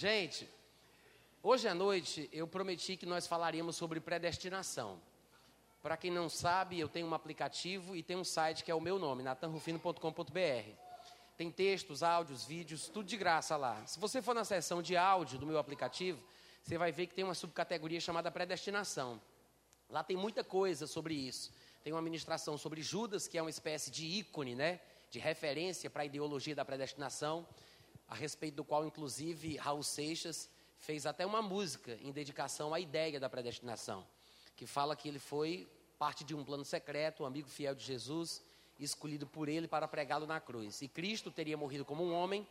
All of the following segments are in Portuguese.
Gente, hoje à noite eu prometi que nós falaríamos sobre predestinação. Para quem não sabe, eu tenho um aplicativo e tem um site que é o meu nome, natanrufino.com.br. Tem textos, áudios, vídeos, tudo de graça lá. Se você for na seção de áudio do meu aplicativo, você vai ver que tem uma subcategoria chamada predestinação. Lá tem muita coisa sobre isso. Tem uma ministração sobre Judas, que é uma espécie de ícone, né? De referência para a ideologia da predestinação, a respeito do qual, inclusive, Raul Seixas fez até uma música em dedicação à ideia da predestinação que fala que ele foi parte de um plano secreto, um amigo fiel de Jesus, escolhido por ele para pregá-lo na cruz. E Cristo teria morrido como um homem,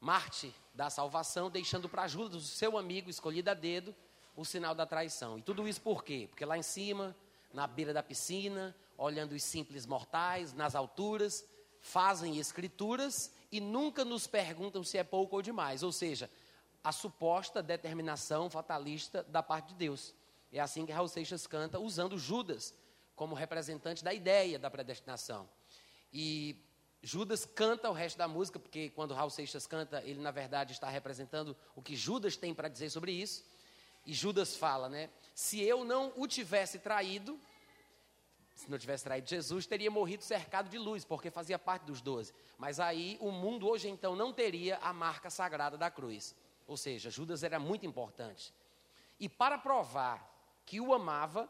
Marte da salvação, deixando para Judas, o seu amigo escolhido a dedo, o sinal da traição. E tudo isso por quê? Porque lá em cima, na beira da piscina, olhando os simples mortais, nas alturas, fazem escrituras e nunca nos perguntam se é pouco ou demais. Ou seja, a suposta determinação fatalista da parte de Deus. É assim que Raul Seixas canta, usando Judas como representante da ideia da predestinação. E Judas canta o resto da música, porque quando Raul Seixas canta, ele na verdade está representando o que Judas tem para dizer sobre isso. E Judas fala, né? Se eu não o tivesse traído, se não tivesse traído Jesus, teria morrido cercado de luz, porque fazia parte dos doze. Mas aí o mundo hoje então não teria a marca sagrada da cruz. Ou seja, Judas era muito importante. E para provar que o amava,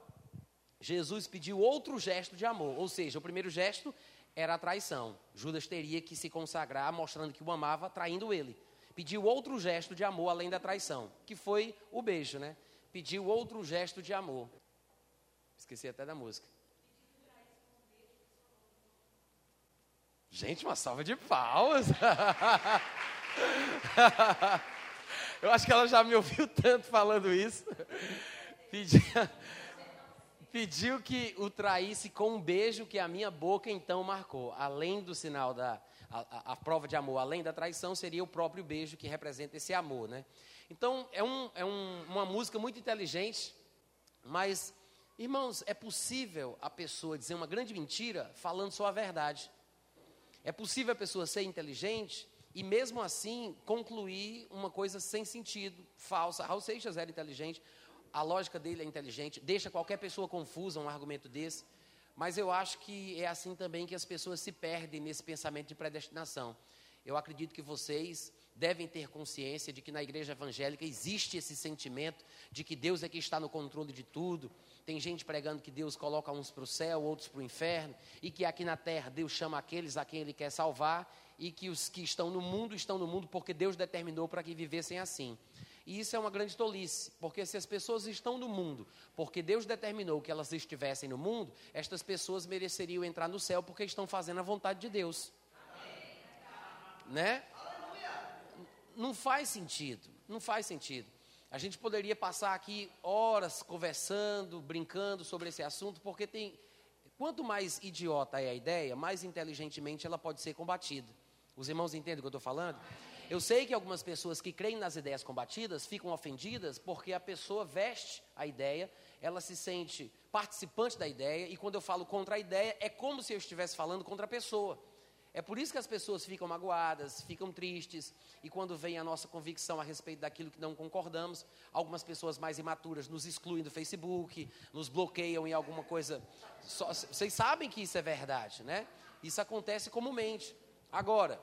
Jesus pediu outro gesto de amor. Ou seja, o primeiro gesto era a traição. Judas teria que se consagrar mostrando que o amava, traindo ele. Pediu outro gesto de amor além da traição, que foi o beijo, né? Pediu outro gesto de amor. Esqueci até da música. Gente, uma salva de palmas. Eu acho que ela já me ouviu tanto falando isso. Pediu, que o traísse com um beijo que a minha boca então marcou. Além do sinal da a, a, a, prova de amor, além da traição, seria o próprio beijo que representa esse amor, né? Então é, um, é um, uma música muito inteligente, mas irmãos, é possível a pessoa dizer uma grande mentira falando só a verdade. É possível a pessoa ser inteligente e mesmo assim concluir uma coisa sem sentido, falsa. Raul Seixas era inteligente, a lógica dele é inteligente, deixa qualquer pessoa confusa um argumento desse. Mas eu acho que é assim também que as pessoas se perdem nesse pensamento de predestinação. Eu acredito que vocês devem ter consciência de que na igreja evangélica existe esse sentimento de que Deus é que está no controle de tudo. Tem gente pregando que Deus coloca uns para o céu, outros para o inferno, e que aqui na terra Deus chama aqueles a quem Ele quer salvar, e que os que estão no mundo estão no mundo porque Deus determinou para que vivessem assim. E isso é uma grande tolice, porque se as pessoas estão no mundo, porque Deus determinou que elas estivessem no mundo, estas pessoas mereceriam entrar no céu porque estão fazendo a vontade de Deus. Amém. Né? Não faz sentido, não faz sentido. A gente poderia passar aqui horas conversando, brincando sobre esse assunto, porque tem. Quanto mais idiota é a ideia, mais inteligentemente ela pode ser combatida. Os irmãos entendem o que eu estou falando? Eu sei que algumas pessoas que creem nas ideias combatidas ficam ofendidas porque a pessoa veste a ideia, ela se sente participante da ideia, e quando eu falo contra a ideia, é como se eu estivesse falando contra a pessoa. É por isso que as pessoas ficam magoadas, ficam tristes, e quando vem a nossa convicção a respeito daquilo que não concordamos, algumas pessoas mais imaturas nos excluem do Facebook, nos bloqueiam em alguma coisa. Só, vocês sabem que isso é verdade, né? Isso acontece comumente. Agora,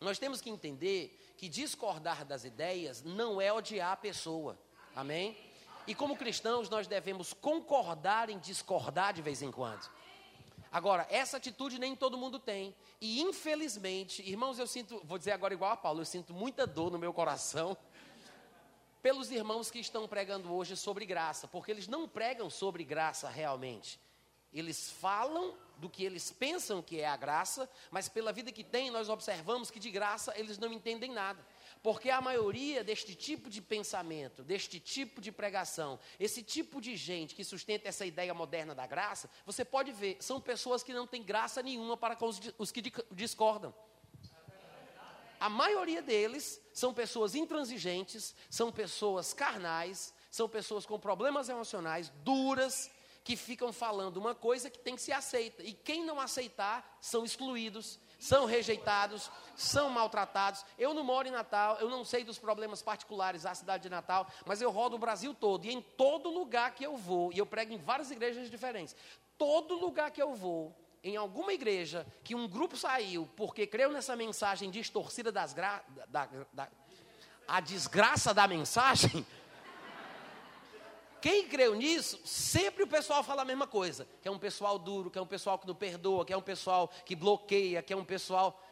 nós temos que entender que discordar das ideias não é odiar a pessoa. Amém? E como cristãos, nós devemos concordar em discordar de vez em quando. Agora, essa atitude nem todo mundo tem. E infelizmente, irmãos, eu sinto, vou dizer agora igual a Paulo, eu sinto muita dor no meu coração pelos irmãos que estão pregando hoje sobre graça, porque eles não pregam sobre graça realmente. Eles falam do que eles pensam que é a graça, mas pela vida que têm, nós observamos que de graça eles não entendem nada. Porque a maioria deste tipo de pensamento, deste tipo de pregação, esse tipo de gente que sustenta essa ideia moderna da graça, você pode ver, são pessoas que não têm graça nenhuma para com os, que discordam. A maioria deles são pessoas intransigentes, são pessoas carnais, são pessoas com problemas emocionais duras, que ficam falando uma coisa que tem que ser aceita. E quem não aceitar são excluídos. São rejeitados, são maltratados. Eu não moro em Natal, eu não sei dos problemas particulares da cidade de Natal, mas eu rodo o Brasil todo e em todo lugar que eu vou, e eu prego em várias igrejas diferentes, todo lugar que eu vou, em alguma igreja que um grupo saiu porque creu nessa mensagem distorcida das gra... da, da, a desgraça da mensagem, quem creu nisso, sempre o pessoal fala a mesma coisa: que é um pessoal duro, que é um pessoal que não perdoa, que é um pessoal que bloqueia, que é um pessoal.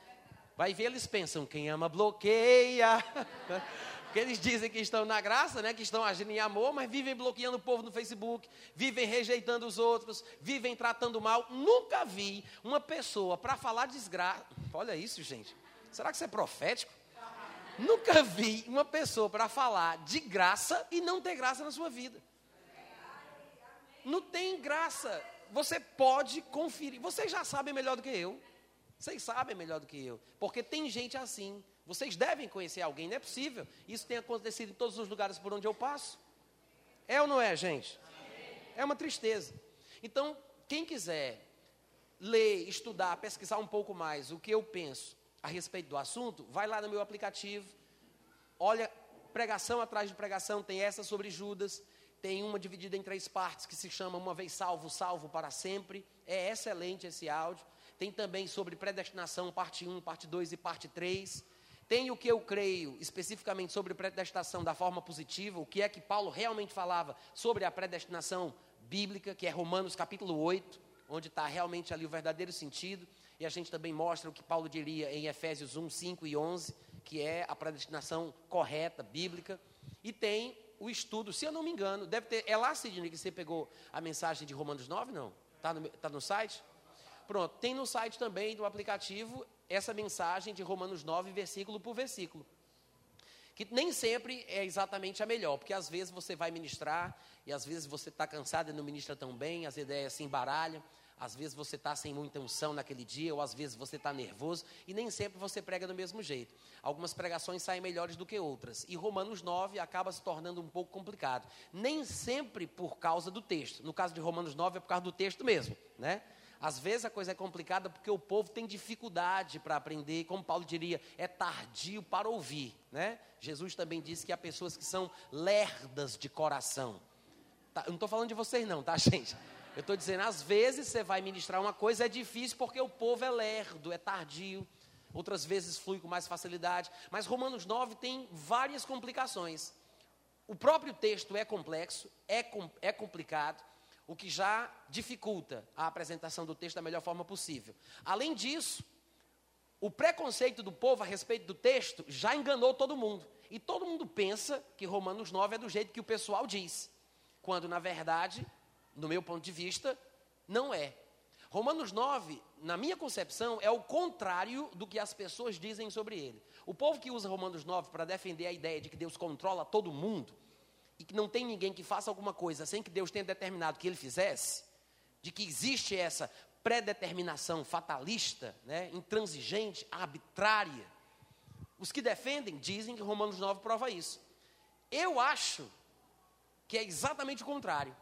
Vai ver, eles pensam: quem ama bloqueia. Porque eles dizem que estão na graça, né, que estão agindo em amor, mas vivem bloqueando o povo no Facebook, vivem rejeitando os outros, vivem tratando mal. Nunca vi uma pessoa para falar desgraça. Olha isso, gente. Será que isso é profético? Nunca vi uma pessoa para falar de graça e não ter graça na sua vida. Não tem graça. Você pode conferir. Vocês já sabem melhor do que eu. Vocês sabem melhor do que eu. Porque tem gente assim. Vocês devem conhecer alguém, não é possível. Isso tem acontecido em todos os lugares por onde eu passo. É ou não é, gente? É uma tristeza. Então, quem quiser ler, estudar, pesquisar um pouco mais o que eu penso a respeito do assunto, vai lá no meu aplicativo, olha pregação atrás de pregação, tem essa sobre Judas, tem uma dividida em três partes que se chama Uma vez salvo, salvo para sempre. É excelente esse áudio. Tem também sobre predestinação, parte 1, parte 2 e parte 3. Tem o que eu creio especificamente sobre predestinação da forma positiva, o que é que Paulo realmente falava sobre a predestinação bíblica, que é Romanos capítulo 8, onde está realmente ali o verdadeiro sentido. E a gente também mostra o que Paulo diria em Efésios 1, 5 e 11, que é a predestinação correta, bíblica. E tem o estudo, se eu não me engano, deve ter. É lá, Sidney, que você pegou a mensagem de Romanos 9? Não? Está no, tá no site? Pronto, tem no site também do aplicativo essa mensagem de Romanos 9, versículo por versículo. Que nem sempre é exatamente a melhor, porque às vezes você vai ministrar e às vezes você está cansado e não ministra tão bem, as ideias se embaralham. Às vezes você está sem muita unção naquele dia, ou às vezes você está nervoso, e nem sempre você prega do mesmo jeito. Algumas pregações saem melhores do que outras. E Romanos 9 acaba se tornando um pouco complicado. Nem sempre por causa do texto. No caso de Romanos 9 é por causa do texto mesmo, né? Às vezes a coisa é complicada porque o povo tem dificuldade para aprender, como Paulo diria, é tardio para ouvir, né? Jesus também disse que há pessoas que são lerdas de coração. Tá, eu não estou falando de vocês não, tá, gente? Eu estou dizendo, às vezes você vai ministrar uma coisa, é difícil porque o povo é lerdo, é tardio. Outras vezes flui com mais facilidade. Mas Romanos 9 tem várias complicações. O próprio texto é complexo, é, é complicado, o que já dificulta a apresentação do texto da melhor forma possível. Além disso, o preconceito do povo a respeito do texto já enganou todo mundo. E todo mundo pensa que Romanos 9 é do jeito que o pessoal diz. Quando, na verdade, no meu ponto de vista, não é. Romanos 9, na minha concepção, é o contrário do que as pessoas dizem sobre ele. O povo que usa Romanos 9 para defender a ideia de que Deus controla todo mundo e que não tem ninguém que faça alguma coisa sem que Deus tenha determinado que ele fizesse, de que existe essa predeterminação fatalista, né, intransigente, arbitrária. Os que defendem dizem que Romanos 9 prova isso. Eu acho que é exatamente o contrário.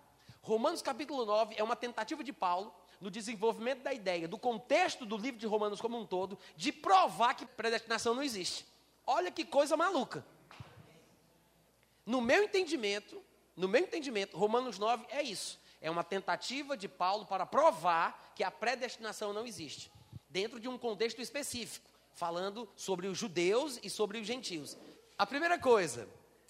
Romanos capítulo 9 é uma tentativa de Paulo, no desenvolvimento da ideia, do contexto do livro de Romanos como um todo, de provar que predestinação não existe. Olha que coisa maluca. No meu entendimento, no meu entendimento, Romanos 9 é isso. É uma tentativa de Paulo para provar que a predestinação não existe, dentro de um contexto específico, falando sobre os judeus e sobre os gentios. A primeira coisa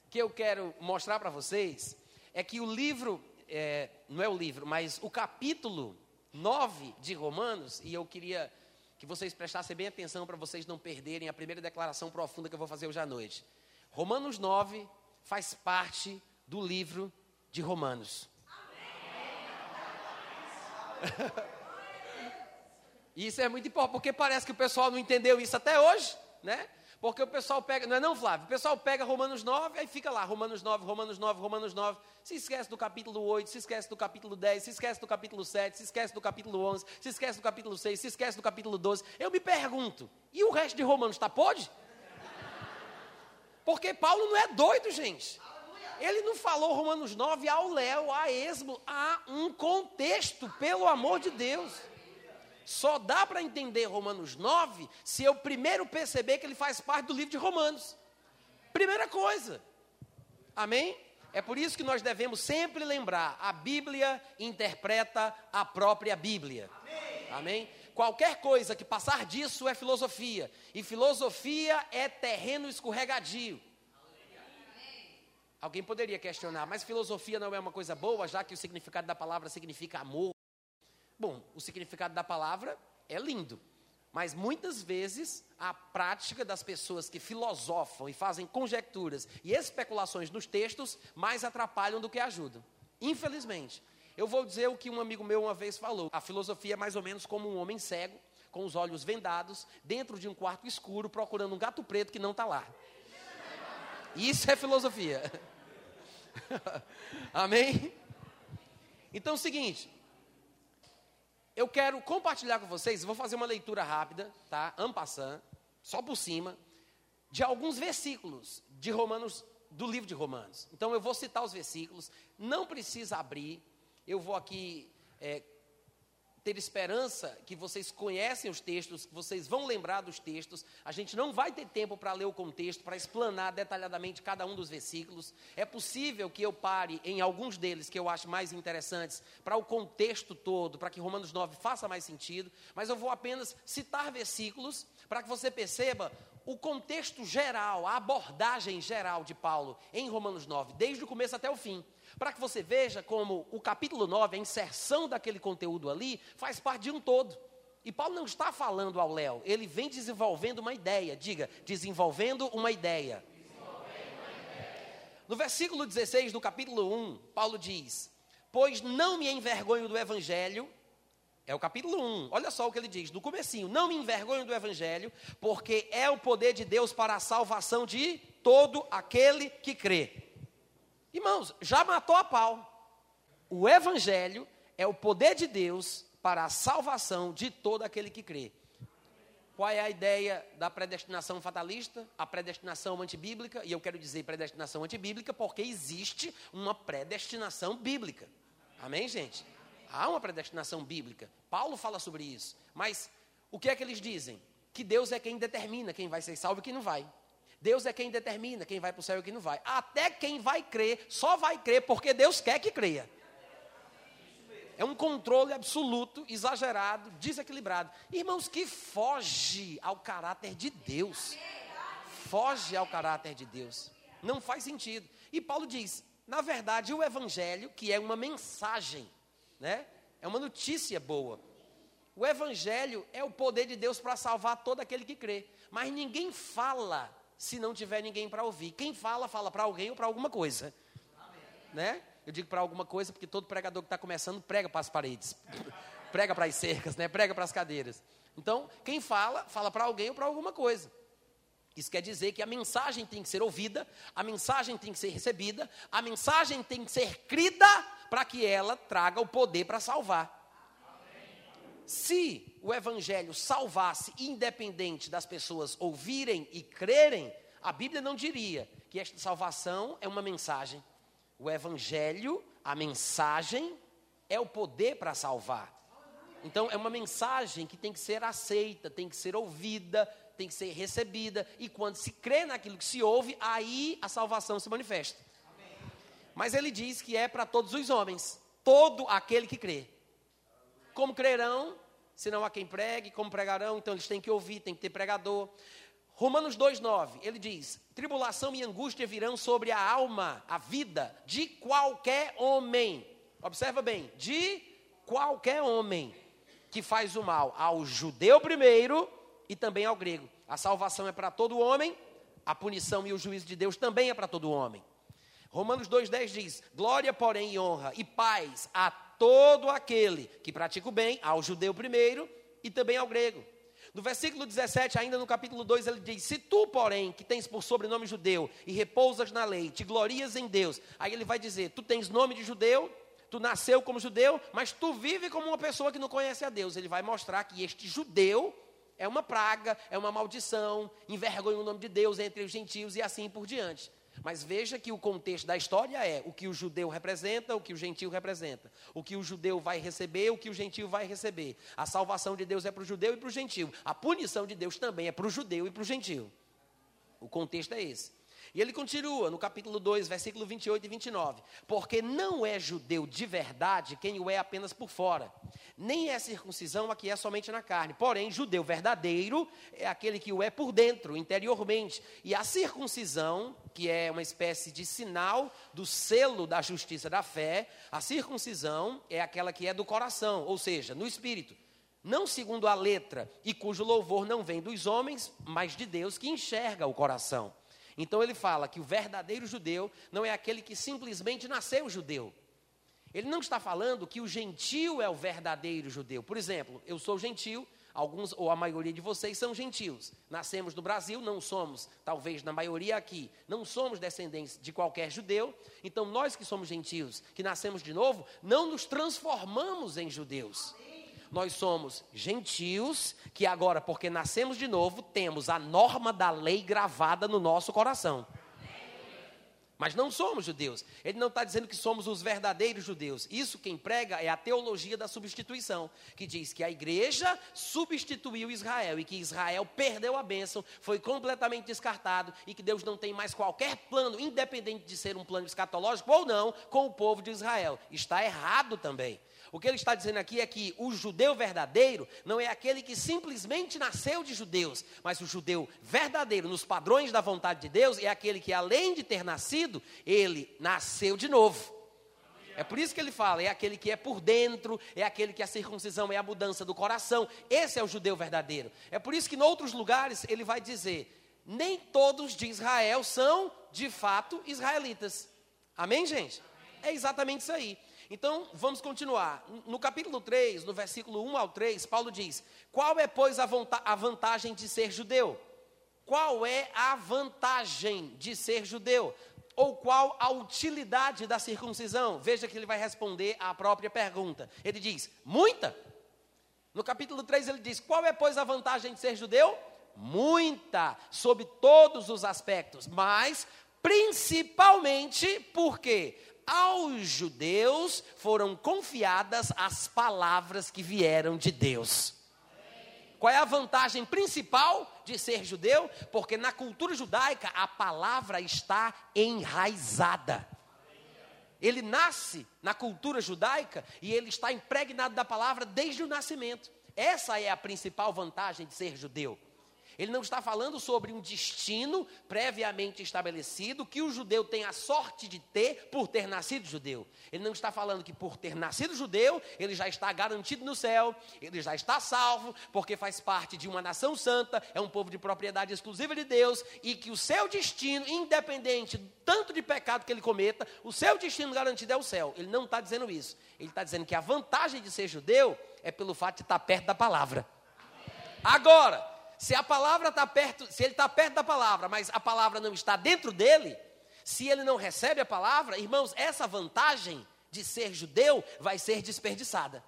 que eu quero mostrar para vocês é que o livro é, não é o livro, mas o capítulo 9 de Romanos, e eu queria que vocês prestassem bem atenção para vocês não perderem a primeira declaração profunda que eu vou fazer hoje à noite. Romanos 9 faz parte do livro de Romanos. isso é muito importante, porque parece que o pessoal não entendeu isso até hoje, né? Porque o pessoal pega, não é não, Flávio? O pessoal pega Romanos 9, aí fica lá, Romanos 9, Romanos 9, Romanos 9. Se esquece do capítulo 8, se esquece do capítulo 10, se esquece do capítulo 7, se esquece do capítulo 11, se esquece do capítulo 6, se esquece do capítulo 12. Eu me pergunto, e o resto de Romanos está pode? Porque Paulo não é doido, gente. Ele não falou Romanos 9 ao léu, a esmo, há um contexto, pelo amor de Deus. Só dá para entender Romanos 9 se eu primeiro perceber que ele faz parte do livro de Romanos. Primeira coisa. Amém? É por isso que nós devemos sempre lembrar: a Bíblia interpreta a própria Bíblia. Amém? Amém? Qualquer coisa que passar disso é filosofia. E filosofia é terreno escorregadio. Alguém poderia questionar, mas filosofia não é uma coisa boa, já que o significado da palavra significa amor? Bom, o significado da palavra é lindo, mas muitas vezes a prática das pessoas que filosofam e fazem conjecturas e especulações nos textos mais atrapalham do que ajudam. Infelizmente. Eu vou dizer o que um amigo meu uma vez falou. A filosofia é mais ou menos como um homem cego, com os olhos vendados, dentro de um quarto escuro, procurando um gato preto que não está lá. Isso é filosofia. Amém? Então é o seguinte, eu quero compartilhar com vocês, vou fazer uma leitura rápida, tá? Ampassant, só por cima, de alguns versículos de Romanos, do livro de Romanos. Então eu vou citar os versículos, não precisa abrir, eu vou aqui é, ter esperança que vocês conhecem os textos, que vocês vão lembrar dos textos. A gente não vai ter tempo para ler o contexto, para explanar detalhadamente cada um dos versículos. É possível que eu pare em alguns deles que eu acho mais interessantes para o contexto todo, para que Romanos 9 faça mais sentido, mas eu vou apenas citar versículos para que você perceba o contexto geral, a abordagem geral de Paulo em Romanos 9, desde o começo até o fim para que você veja como o capítulo 9, a inserção daquele conteúdo ali, faz parte de um todo. E Paulo não está falando ao Léo, ele vem desenvolvendo uma ideia. Diga, desenvolvendo uma ideia. Desenvolvendo uma ideia. No versículo 16 do capítulo 1, Paulo diz: Pois não me envergonho do evangelho. É o capítulo 1. Olha só o que ele diz, no comecinho: Não me envergonho do evangelho, porque é o poder de Deus para a salvação de todo aquele que crê Irmãos, já matou a pau. O Evangelho é o poder de Deus para a salvação de todo aquele que crê. Qual é a ideia da predestinação fatalista? A predestinação antibíblica, e eu quero dizer predestinação antibíblica porque existe uma predestinação bíblica. Amém, gente? Há uma predestinação bíblica. Paulo fala sobre isso. Mas o que é que eles dizem? Que Deus é quem determina quem vai ser salvo e quem não vai. Deus é quem determina quem vai para o céu e quem não vai. Até quem vai crer, só vai crer porque Deus quer que creia. É um controle absoluto, exagerado, desequilibrado. Irmãos, que foge ao caráter de Deus. Foge ao caráter de Deus. Não faz sentido. E Paulo diz: na verdade, o evangelho, que é uma mensagem, né? É uma notícia boa. O evangelho é o poder de Deus para salvar todo aquele que crê. Mas ninguém fala se não tiver ninguém para ouvir. Quem fala, fala para alguém ou para alguma coisa. Né? Eu digo para alguma coisa porque todo pregador que está começando prega para as paredes, prega para as cercas, né? prega para as cadeiras. Então, quem fala, fala para alguém ou para alguma coisa. Isso quer dizer que a mensagem tem que ser ouvida, a mensagem tem que ser recebida, a mensagem tem que ser crida para que ela traga o poder para salvar. Se o evangelho salvasse independente das pessoas ouvirem e crerem, a Bíblia não diria que esta salvação é uma mensagem. O evangelho, a mensagem, é o poder para salvar. Então, é uma mensagem que tem que ser aceita, tem que ser ouvida, tem que ser recebida. E quando se crê naquilo que se ouve, aí a salvação se manifesta. Mas ele diz que é para todos os homens, todo aquele que crê. Como crerão, se não há quem pregue, como pregarão, então eles têm que ouvir, tem que ter pregador. Romanos 2,9, ele diz: Tribulação e angústia virão sobre a alma, a vida de qualquer homem. Observa bem, de qualquer homem que faz o mal, ao judeu primeiro e também ao grego. A salvação é para todo homem, a punição e o juízo de Deus também é para todo homem. Romanos 2,10 diz: Glória, porém, e honra e paz a todo aquele que pratica o bem, ao judeu primeiro e também ao grego. No versículo 17, ainda no capítulo 2, ele diz: Se tu, porém, que tens por sobrenome judeu e repousas na lei, te glorias em Deus. Aí ele vai dizer: Tu tens nome de judeu, tu nasceu como judeu, mas tu vive como uma pessoa que não conhece a Deus. Ele vai mostrar que este judeu é uma praga, é uma maldição, envergonha o nome de Deus entre os gentios e assim por diante. Mas veja que o contexto da história é o que o judeu representa, o que o gentio representa. O que o judeu vai receber, o que o gentio vai receber. A salvação de Deus é para o judeu e para o gentio. A punição de Deus também é para o judeu e para o gentio. O contexto é esse. E ele continua no capítulo 2, versículo 28 e 29. Porque não é judeu de verdade quem o é apenas por fora, nem é circuncisão a que é somente na carne. Porém, judeu verdadeiro é aquele que o é por dentro, interiormente. E a circuncisão, que é uma espécie de sinal do selo da justiça da fé, a circuncisão é aquela que é do coração, ou seja, no espírito não segundo a letra, e cujo louvor não vem dos homens, mas de Deus que enxerga o coração. Então ele fala que o verdadeiro judeu não é aquele que simplesmente nasceu judeu. Ele não está falando que o gentio é o verdadeiro judeu. Por exemplo, eu sou gentio, alguns ou a maioria de vocês são gentios. Nascemos no Brasil, não somos, talvez na maioria aqui, não somos descendentes de qualquer judeu. Então nós que somos gentios, que nascemos de novo, não nos transformamos em judeus nós somos gentios, que agora, porque nascemos de novo, temos a norma da lei gravada no nosso coração. Mas não somos judeus. Ele não está dizendo que somos os verdadeiros judeus. Isso quem prega é a teologia da substituição, que diz que a igreja substituiu Israel e que Israel perdeu a bênção, foi completamente descartado e que Deus não tem mais qualquer plano, independente de ser um plano escatológico ou não, com o povo de Israel. Está errado também. O que ele está dizendo aqui é que o judeu verdadeiro não é aquele que simplesmente nasceu de judeus, mas o judeu verdadeiro, nos padrões da vontade de Deus, é aquele que, além de ter nascido, ele nasceu de novo. É por isso que ele fala, é aquele que é por dentro, é aquele que a circuncisão é a mudança do coração. Esse é o judeu verdadeiro. É por isso que em outros lugares ele vai dizer: nem todos de Israel são de fato israelitas. Amém, gente? É exatamente isso aí. Então, vamos continuar. No capítulo 3, no versículo 1 ao 3, Paulo diz: Qual é, pois, a, a vantagem de ser judeu? Qual é a vantagem de ser judeu? Ou qual a utilidade da circuncisão? Veja que ele vai responder à própria pergunta. Ele diz: Muita. No capítulo 3 ele diz: Qual é, pois, a vantagem de ser judeu? Muita, sob todos os aspectos, mas principalmente porque aos judeus foram confiadas as palavras que vieram de Deus. Qual é a vantagem principal de ser judeu? Porque na cultura judaica a palavra está enraizada. Ele nasce na cultura judaica e ele está impregnado da palavra desde o nascimento. Essa é a principal vantagem de ser judeu. Ele não está falando sobre um destino previamente estabelecido que o judeu tem a sorte de ter por ter nascido judeu. Ele não está falando que por ter nascido judeu, ele já está garantido no céu, ele já está salvo, porque faz parte de uma nação santa, é um povo de propriedade exclusiva de Deus e que o seu destino, independente tanto de pecado que ele cometa, o seu destino garantido é o céu. Ele não está dizendo isso. Ele está dizendo que a vantagem de ser judeu é pelo fato de estar perto da palavra. Agora, se a palavra está perto, se ele está perto da palavra, mas a palavra não está dentro dele, se ele não recebe a palavra, irmãos, essa vantagem de ser judeu vai ser desperdiçada.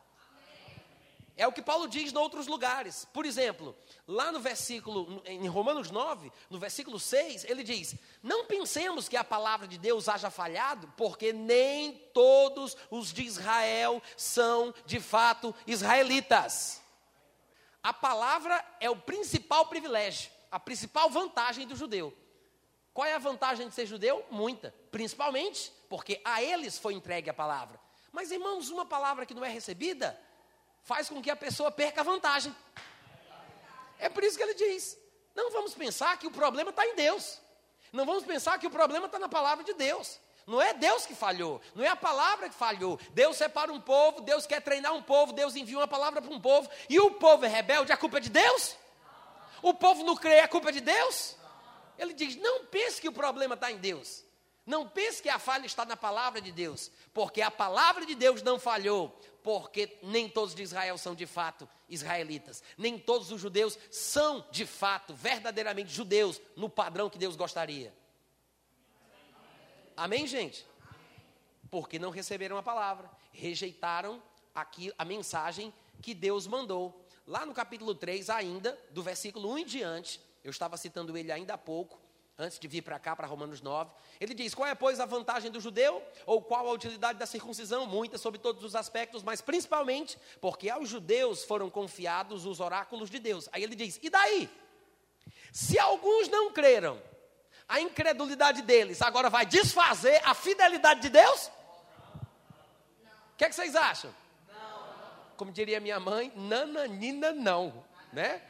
É o que Paulo diz em outros lugares. Por exemplo, lá no versículo, em Romanos 9, no versículo 6, ele diz: Não pensemos que a palavra de Deus haja falhado, porque nem todos os de Israel são de fato israelitas. A palavra é o principal privilégio, a principal vantagem do judeu. Qual é a vantagem de ser judeu? Muita. Principalmente porque a eles foi entregue a palavra. Mas, irmãos, uma palavra que não é recebida faz com que a pessoa perca a vantagem. É por isso que ele diz: não vamos pensar que o problema está em Deus. Não vamos pensar que o problema está na palavra de Deus. Não é Deus que falhou, não é a palavra que falhou. Deus separa um povo, Deus quer treinar um povo, Deus envia uma palavra para um povo, e o povo é rebelde, a culpa é de Deus? O povo não crê, a culpa é de Deus? Ele diz: não pense que o problema está em Deus. Não pense que a falha está na palavra de Deus, porque a palavra de Deus não falhou, porque nem todos de Israel são de fato israelitas, nem todos os judeus são de fato, verdadeiramente judeus, no padrão que Deus gostaria. Amém, gente? Porque não receberam a palavra, rejeitaram aqui a mensagem que Deus mandou. Lá no capítulo 3, ainda, do versículo 1 em diante, eu estava citando ele ainda há pouco, antes de vir para cá, para Romanos 9. Ele diz: qual é, pois, a vantagem do judeu? Ou qual a utilidade da circuncisão? Muitas, sobre todos os aspectos, mas principalmente porque aos judeus foram confiados os oráculos de Deus. Aí ele diz: e daí? Se alguns não creram, a incredulidade deles agora vai desfazer a fidelidade de Deus? O que, é que vocês acham? Como diria minha mãe, nananina não, né?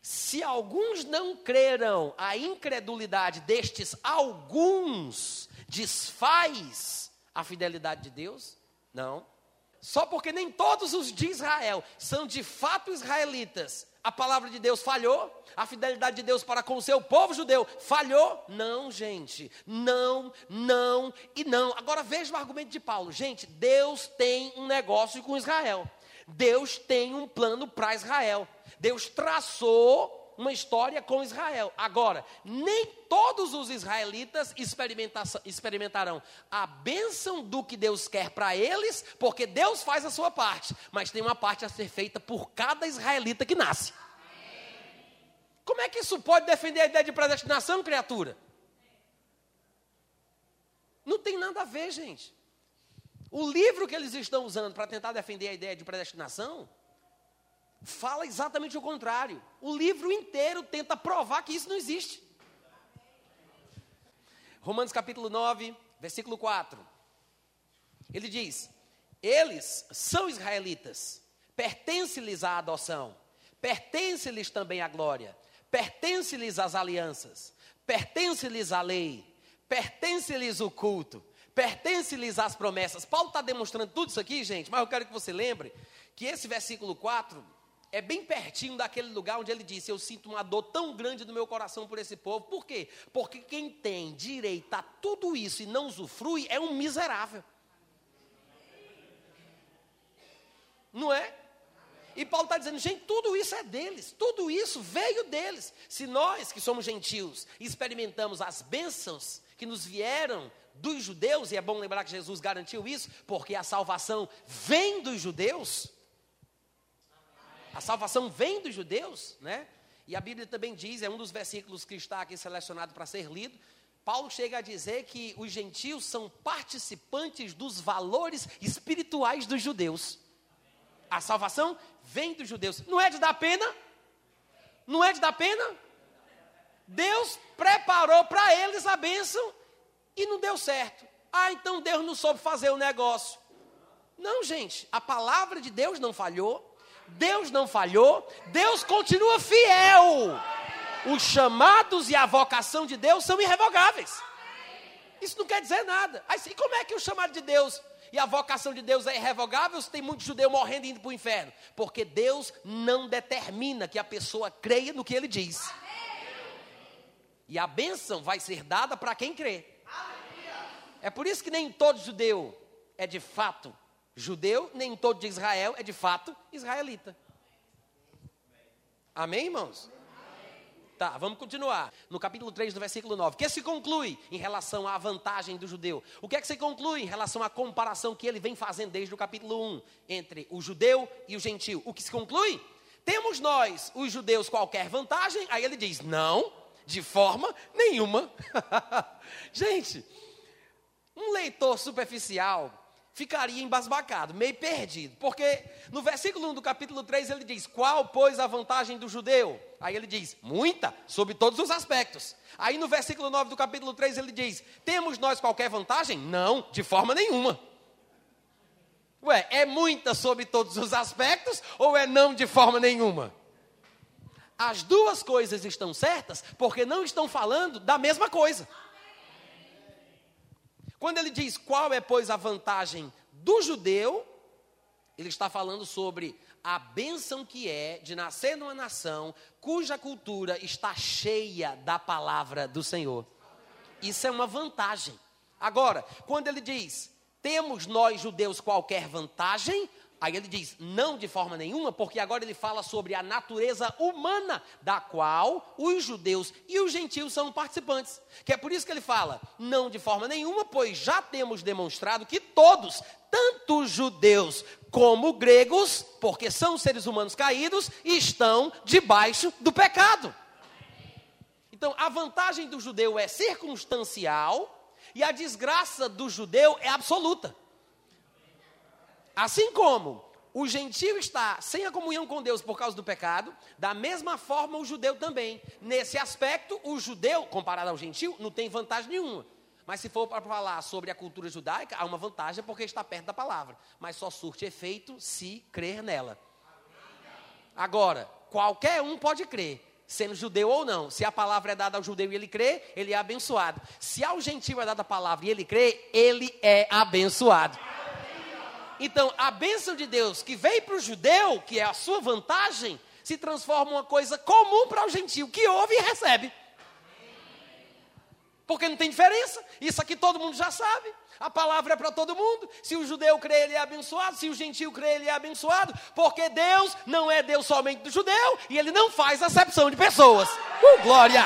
Se alguns não creram, a incredulidade destes alguns desfaz a fidelidade de Deus? Não. Só porque nem todos os de Israel são de fato israelitas, a palavra de Deus falhou? A fidelidade de Deus para com o seu povo judeu falhou? Não, gente. Não, não e não. Agora veja o argumento de Paulo. Gente, Deus tem um negócio com Israel. Deus tem um plano para Israel. Deus traçou uma história com Israel. Agora, nem todos os israelitas experimentarão a bênção do que Deus quer para eles, porque Deus faz a sua parte, mas tem uma parte a ser feita por cada israelita que nasce. Como é que isso pode defender a ideia de predestinação, criatura? Não tem nada a ver, gente. O livro que eles estão usando para tentar defender a ideia de predestinação fala exatamente o contrário. O livro inteiro tenta provar que isso não existe. Romanos capítulo 9, versículo 4. Ele diz: Eles são israelitas, pertence-lhes a adoção, pertence-lhes também a glória, pertence-lhes as alianças, pertence-lhes a lei, pertence-lhes o culto, pertence-lhes as promessas. Paulo está demonstrando tudo isso aqui, gente, mas eu quero que você lembre que esse versículo 4 é bem pertinho daquele lugar onde ele disse: Eu sinto uma dor tão grande no meu coração por esse povo. Por quê? Porque quem tem direito a tudo isso e não usufrui é um miserável. Não é? E Paulo está dizendo, gente, tudo isso é deles, tudo isso veio deles. Se nós, que somos gentios, experimentamos as bênçãos que nos vieram dos judeus, e é bom lembrar que Jesus garantiu isso, porque a salvação vem dos judeus, a salvação vem dos judeus, né? E a Bíblia também diz, é um dos versículos que está aqui selecionado para ser lido. Paulo chega a dizer que os gentios são participantes dos valores espirituais dos judeus. A salvação vem dos judeus. Não é de dar pena? Não é de dar pena? Deus preparou para eles a bênção e não deu certo. Ah, então Deus não soube fazer o negócio. Não, gente, a palavra de Deus não falhou. Deus não falhou, Deus continua fiel. Os chamados e a vocação de Deus são irrevogáveis. Isso não quer dizer nada. E como é que o chamado de Deus e a vocação de Deus é irrevogável se tem muito judeu morrendo e indo para o inferno? Porque Deus não determina que a pessoa creia no que ele diz. E a bênção vai ser dada para quem crê. É por isso que nem todo judeu é de fato judeu, nem todo de Israel é de fato israelita. Amém, irmãos? Tá, vamos continuar. No capítulo 3, do versículo 9. O que se conclui em relação à vantagem do judeu? O que é que se conclui em relação à comparação que ele vem fazendo desde o capítulo 1 entre o judeu e o gentil? O que se conclui? Temos nós, os judeus, qualquer vantagem? Aí ele diz: não, de forma nenhuma. Gente, um leitor superficial ficaria embasbacado, meio perdido. Porque no versículo 1 do capítulo 3 ele diz: Qual, pois, a vantagem do judeu? Aí ele diz: Muita, sob todos os aspectos. Aí no versículo 9 do capítulo 3 ele diz: Temos nós qualquer vantagem? Não, de forma nenhuma. Ué, é muita sob todos os aspectos ou é não de forma nenhuma? As duas coisas estão certas porque não estão falando da mesma coisa. Quando ele diz qual é, pois, a vantagem do judeu, ele está falando sobre a bênção que é de nascer numa nação cuja cultura está cheia da palavra do Senhor. Isso é uma vantagem. Agora, quando ele diz, temos nós judeus qualquer vantagem, Aí ele diz, não de forma nenhuma, porque agora ele fala sobre a natureza humana, da qual os judeus e os gentios são participantes. Que é por isso que ele fala, não de forma nenhuma, pois já temos demonstrado que todos, tanto judeus como gregos, porque são seres humanos caídos, estão debaixo do pecado. Então, a vantagem do judeu é circunstancial e a desgraça do judeu é absoluta. Assim como o gentio está sem a comunhão com Deus por causa do pecado, da mesma forma o judeu também. Nesse aspecto, o judeu, comparado ao gentio, não tem vantagem nenhuma. Mas se for para falar sobre a cultura judaica, há uma vantagem porque está perto da palavra. Mas só surte efeito se crer nela. Agora, qualquer um pode crer, sendo judeu ou não. Se a palavra é dada ao judeu e ele crê, ele é abençoado. Se ao gentio é dada a palavra e ele crê, ele é abençoado. Então, a bênção de Deus que veio para o judeu, que é a sua vantagem, se transforma em uma coisa comum para o gentio, que ouve e recebe. Porque não tem diferença. Isso aqui todo mundo já sabe. A palavra é para todo mundo. Se o judeu crê, ele é abençoado. Se o gentil crê, ele é abençoado. Porque Deus não é Deus somente do judeu e ele não faz acepção de pessoas. Uh, glória!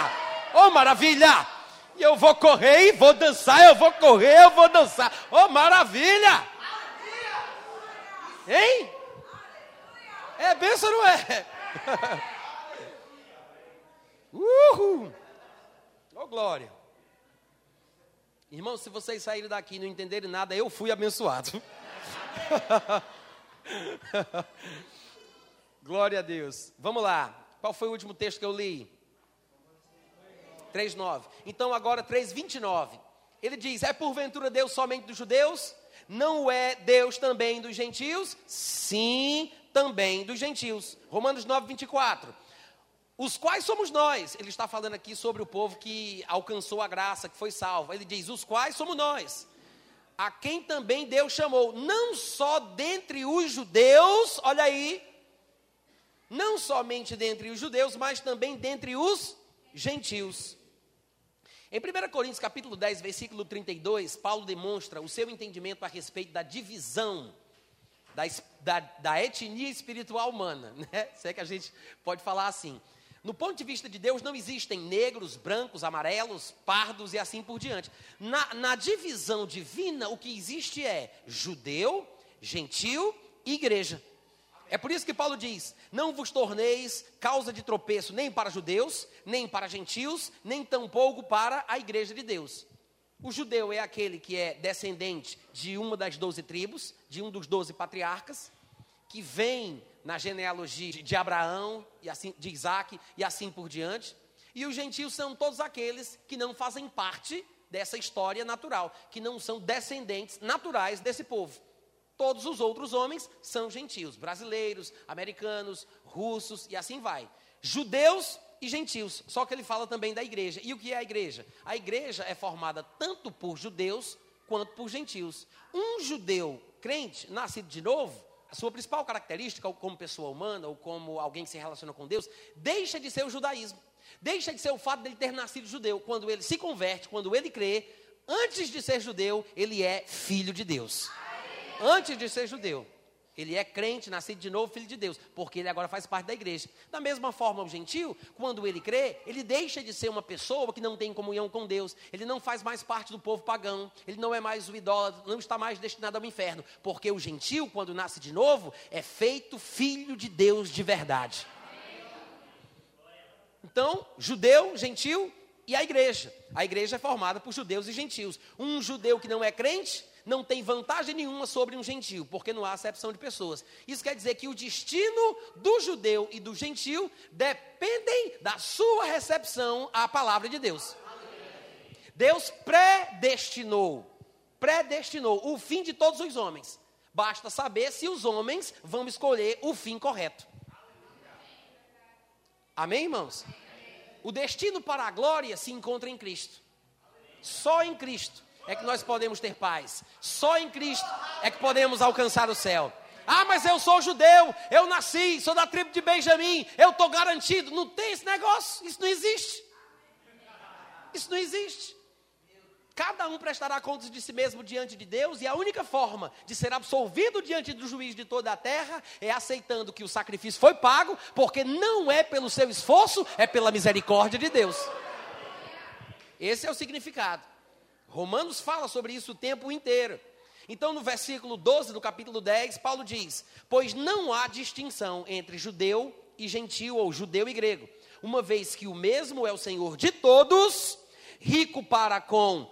Oh, maravilha! E eu vou correr e vou dançar. Eu vou correr, eu vou dançar. Oh, maravilha! Hein? É benção ou não é? Uhul! Oh, glória! Irmão, se vocês saírem daqui e não entenderem nada, eu fui abençoado. Glória a Deus. Vamos lá. Qual foi o último texto que eu li? 3:9. Então agora 3:29. Ele diz: "É porventura Deus somente dos judeus? Não é Deus também dos gentios? Sim, também dos gentios." Romanos 9:24 os quais somos nós. Ele está falando aqui sobre o povo que alcançou a graça, que foi salvo. Ele diz: os quais somos nós. A quem também Deus chamou, não só dentre os judeus, olha aí, não somente dentre os judeus, mas também dentre os gentios. Em 1 Coríntios capítulo 10, versículo 32, Paulo demonstra o seu entendimento a respeito da divisão da, da, da etnia espiritual humana, né? Se é que a gente pode falar assim. No ponto de vista de Deus, não existem negros, brancos, amarelos, pardos e assim por diante. Na, na divisão divina, o que existe é judeu, gentil e igreja. É por isso que Paulo diz: Não vos torneis causa de tropeço nem para judeus, nem para gentios, nem tampouco para a igreja de Deus. O judeu é aquele que é descendente de uma das doze tribos, de um dos doze patriarcas, que vem na genealogia de Abraão e assim de Isaac e assim por diante. E os gentios são todos aqueles que não fazem parte dessa história natural, que não são descendentes naturais desse povo. Todos os outros homens são gentios, brasileiros, americanos, russos e assim vai. Judeus e gentios. Só que ele fala também da igreja. E o que é a igreja? A igreja é formada tanto por judeus quanto por gentios. Um judeu crente, nascido de novo, a sua principal característica, como pessoa humana ou como alguém que se relaciona com Deus, deixa de ser o judaísmo. Deixa de ser o fato dele ter nascido judeu. Quando ele se converte, quando ele crê, antes de ser judeu, ele é filho de Deus. Antes de ser judeu. Ele é crente, nascido de novo, filho de Deus, porque ele agora faz parte da igreja. Da mesma forma, o gentil, quando ele crê, ele deixa de ser uma pessoa que não tem comunhão com Deus, ele não faz mais parte do povo pagão, ele não é mais o idólatra, não está mais destinado ao inferno, porque o gentil, quando nasce de novo, é feito filho de Deus de verdade. Então, judeu, gentil e a igreja. A igreja é formada por judeus e gentios. Um judeu que não é crente não tem vantagem nenhuma sobre um gentio, porque não há acepção de pessoas. Isso quer dizer que o destino do judeu e do gentio dependem da sua recepção à palavra de Deus. Deus predestinou, predestinou o fim de todos os homens. Basta saber se os homens vão escolher o fim correto. Amém, irmãos? O destino para a glória se encontra em Cristo. Só em Cristo é que nós podemos ter paz. Só em Cristo é que podemos alcançar o céu. Ah, mas eu sou judeu, eu nasci, sou da tribo de Benjamim, eu estou garantido. Não tem esse negócio, isso não existe. Isso não existe. Cada um prestará contas de si mesmo diante de Deus, e a única forma de ser absolvido diante do juiz de toda a terra é aceitando que o sacrifício foi pago, porque não é pelo seu esforço, é pela misericórdia de Deus. Esse é o significado. Romanos fala sobre isso o tempo inteiro. Então, no versículo 12 do capítulo 10, Paulo diz: Pois não há distinção entre judeu e gentil, ou judeu e grego. uma vez que o mesmo é o Senhor de todos, rico para com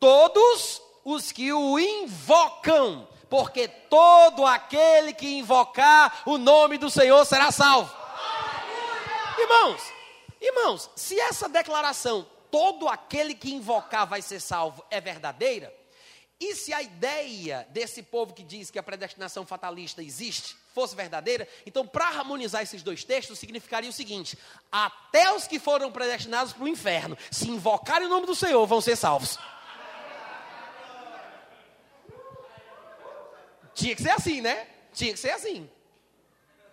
todos os que o invocam, porque todo aquele que invocar o nome do Senhor será salvo. Irmãos, irmãos, se essa declaração, todo aquele que invocar vai ser salvo, é verdadeira, e se a ideia desse povo que diz que a predestinação fatalista existe fosse verdadeira, então para harmonizar esses dois textos significaria o seguinte: até os que foram predestinados para o inferno, se invocarem o nome do Senhor, vão ser salvos. Tinha que ser assim, né? Tinha que ser assim.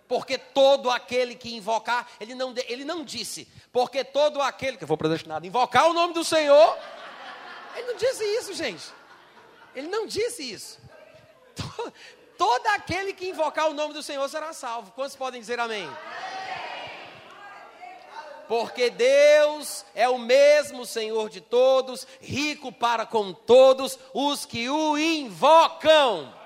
Porque todo aquele que invocar, ele não, ele não disse, porque todo aquele que for predestinado invocar o nome do Senhor, ele não disse isso, gente. Ele não disse isso. Todo aquele que invocar o nome do Senhor será salvo. Quantos podem dizer amém? Porque Deus é o mesmo Senhor de todos, rico para com todos os que o invocam.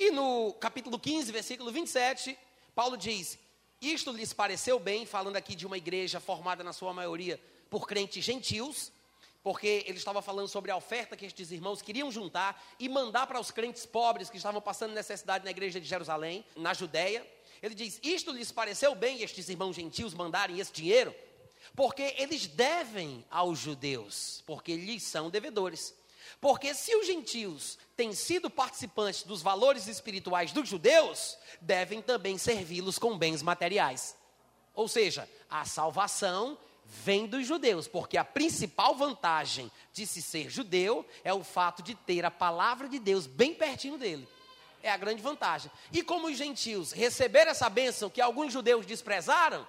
E no capítulo 15, versículo 27, Paulo diz: Isto lhes pareceu bem, falando aqui de uma igreja formada na sua maioria por crentes gentios, porque ele estava falando sobre a oferta que estes irmãos queriam juntar e mandar para os crentes pobres que estavam passando necessidade na igreja de Jerusalém, na Judéia. Ele diz: Isto lhes pareceu bem, estes irmãos gentios mandarem esse dinheiro, porque eles devem aos judeus, porque lhes são devedores. Porque se os gentios têm sido participantes dos valores espirituais dos judeus, devem também servi-los com bens materiais. Ou seja, a salvação vem dos judeus, porque a principal vantagem de se ser judeu é o fato de ter a palavra de Deus bem pertinho dele. É a grande vantagem. E como os gentios receberam essa bênção que alguns judeus desprezaram,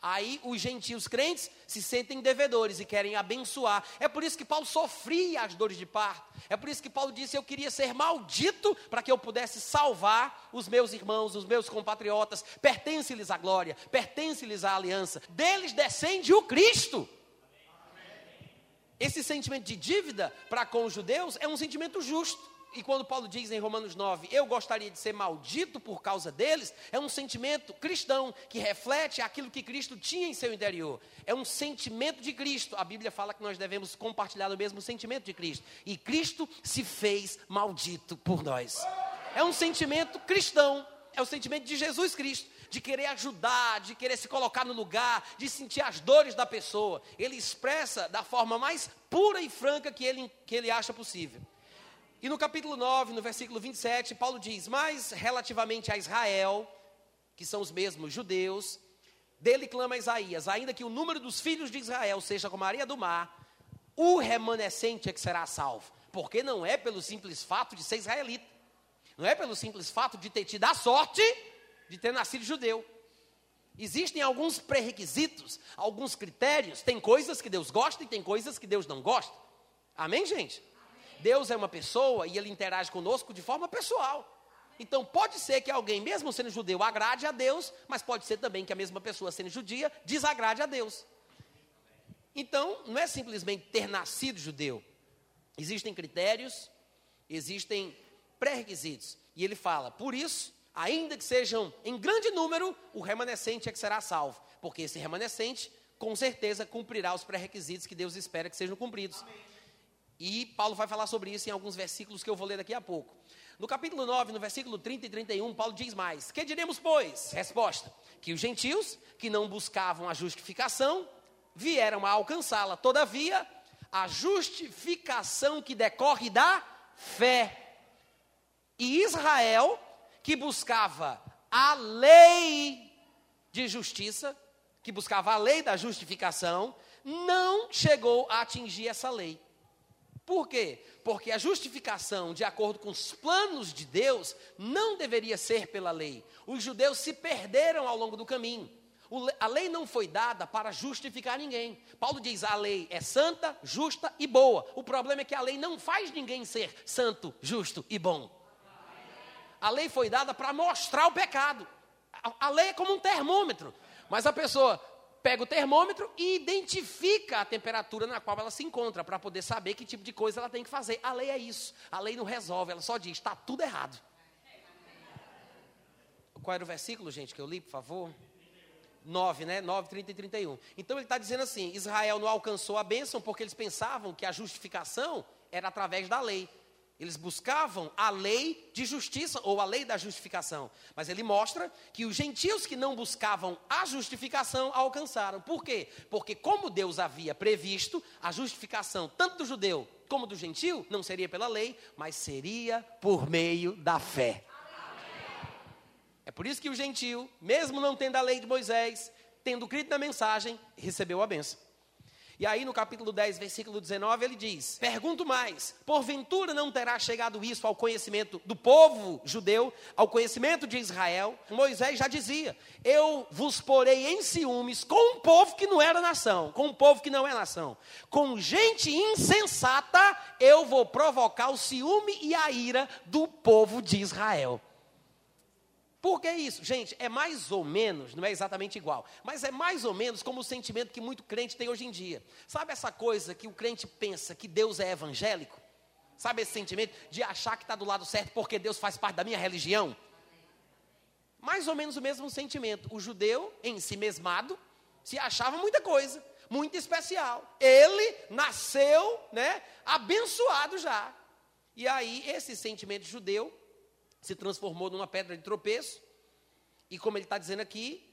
Aí os gentios crentes se sentem devedores e querem abençoar. É por isso que Paulo sofria as dores de parto. É por isso que Paulo disse: Eu queria ser maldito para que eu pudesse salvar os meus irmãos, os meus compatriotas. Pertence-lhes a glória, pertence-lhes a aliança. Deles descende o Cristo. Esse sentimento de dívida para com os judeus é um sentimento justo. E quando Paulo diz em Romanos 9, eu gostaria de ser maldito por causa deles, é um sentimento cristão que reflete aquilo que Cristo tinha em seu interior. É um sentimento de Cristo. A Bíblia fala que nós devemos compartilhar o mesmo sentimento de Cristo. E Cristo se fez maldito por nós. É um sentimento cristão. É o sentimento de Jesus Cristo, de querer ajudar, de querer se colocar no lugar, de sentir as dores da pessoa. Ele expressa da forma mais pura e franca que ele, que ele acha possível. E no capítulo 9, no versículo 27, Paulo diz: Mas relativamente a Israel, que são os mesmos judeus, dele clama Isaías: Ainda que o número dos filhos de Israel seja como a areia do mar, o remanescente é que será salvo. Porque não é pelo simples fato de ser israelita, não é pelo simples fato de ter tido a sorte de ter nascido judeu. Existem alguns pré-requisitos, alguns critérios. Tem coisas que Deus gosta e tem coisas que Deus não gosta. Amém, gente? Deus é uma pessoa e ele interage conosco de forma pessoal. Então pode ser que alguém, mesmo sendo judeu, agrade a Deus, mas pode ser também que a mesma pessoa, sendo judia, desagrade a Deus. Então, não é simplesmente ter nascido judeu. Existem critérios, existem pré-requisitos. E ele fala: por isso, ainda que sejam em grande número, o remanescente é que será salvo. Porque esse remanescente, com certeza, cumprirá os pré-requisitos que Deus espera que sejam cumpridos. Amém. E Paulo vai falar sobre isso em alguns versículos que eu vou ler daqui a pouco. No capítulo 9, no versículo 30 e 31, Paulo diz mais: Que diremos, pois? Resposta: Que os gentios, que não buscavam a justificação, vieram a alcançá-la. Todavia, a justificação que decorre da fé. E Israel, que buscava a lei de justiça, que buscava a lei da justificação, não chegou a atingir essa lei. Por quê? Porque a justificação, de acordo com os planos de Deus, não deveria ser pela lei. Os judeus se perderam ao longo do caminho. a lei não foi dada para justificar ninguém. Paulo diz: a lei é santa, justa e boa. O problema é que a lei não faz ninguém ser santo, justo e bom. A lei foi dada para mostrar o pecado. A, lei é como um termômetro. Mas a pessoa pega o termômetro e identifica a temperatura na qual ela se encontra, para poder saber que tipo de coisa ela tem que fazer. A lei é isso. A lei não resolve, ela só diz: está tudo errado. Qual era o versículo, gente, que eu li, por favor? 9, né? 9, 30 e 31. Então ele está dizendo assim: Israel não alcançou a bênção porque eles pensavam que a justificação era através da lei. Eles buscavam a lei de justiça ou a lei da justificação. Mas ele mostra que os gentios que não buscavam a justificação alcançaram. Por quê? Porque, como Deus havia previsto, a justificação, tanto do judeu como do gentio, não seria pela lei, mas seria por meio da fé. É por isso que o gentio, mesmo não tendo a lei de Moisés, tendo crido na mensagem, recebeu a benção. E aí no capítulo 10, versículo 19, ele diz: Pergunto mais: porventura não terá chegado isso ao conhecimento do povo judeu, ao conhecimento de Israel? Moisés já dizia: Eu vos porei em ciúmes com um povo que não era nação, com um povo que não é nação. Com gente insensata, eu vou provocar o ciúme e a ira do povo de Israel. Por que isso? Gente, é mais ou menos, não é exatamente igual, mas é mais ou menos como o sentimento que muito crente tem hoje em dia. Sabe essa coisa que o crente pensa que Deus é evangélico? Sabe esse sentimento de achar que está do lado certo porque Deus faz parte da minha religião? Mais ou menos o mesmo sentimento. O judeu, em si mesmado, se achava muita coisa, muito especial. Ele nasceu, né, abençoado já. E aí, esse sentimento judeu se transformou numa pedra de tropeço. E como ele está dizendo aqui,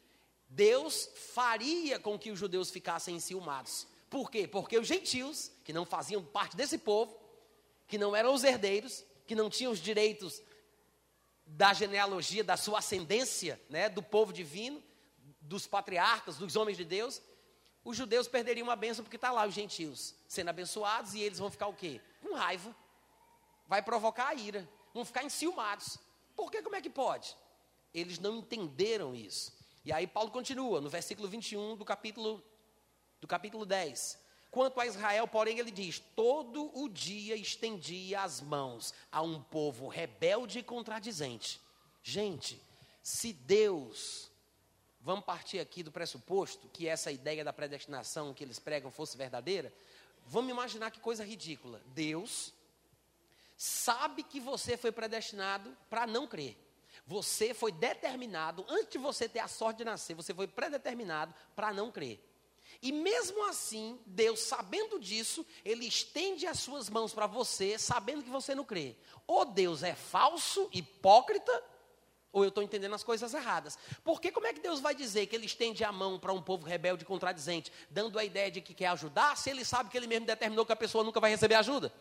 Deus faria com que os judeus ficassem enciumados. Por quê? Porque os gentios, que não faziam parte desse povo, que não eram os herdeiros, que não tinham os direitos da genealogia, da sua ascendência, né, do povo divino, dos patriarcas, dos homens de Deus, os judeus perderiam a bênção porque está lá os gentios sendo abençoados e eles vão ficar o quê? Com raiva. Vai provocar a ira vão ficar enciumados. Por que? Como é que pode? Eles não entenderam isso. E aí Paulo continua, no versículo 21 do capítulo, do capítulo 10. Quanto a Israel, porém, ele diz: Todo o dia estendia as mãos a um povo rebelde e contradizente. Gente, se Deus, vamos partir aqui do pressuposto que essa ideia da predestinação que eles pregam fosse verdadeira, vamos imaginar que coisa ridícula. Deus sabe que você foi predestinado para não crer. Você foi determinado, antes de você ter a sorte de nascer, você foi predeterminado para não crer. E mesmo assim, Deus, sabendo disso, Ele estende as suas mãos para você, sabendo que você não crê. Ou Deus é falso, hipócrita, ou eu estou entendendo as coisas erradas. Porque como é que Deus vai dizer que Ele estende a mão para um povo rebelde e contradizente, dando a ideia de que quer ajudar, se Ele sabe que Ele mesmo determinou que a pessoa nunca vai receber ajuda?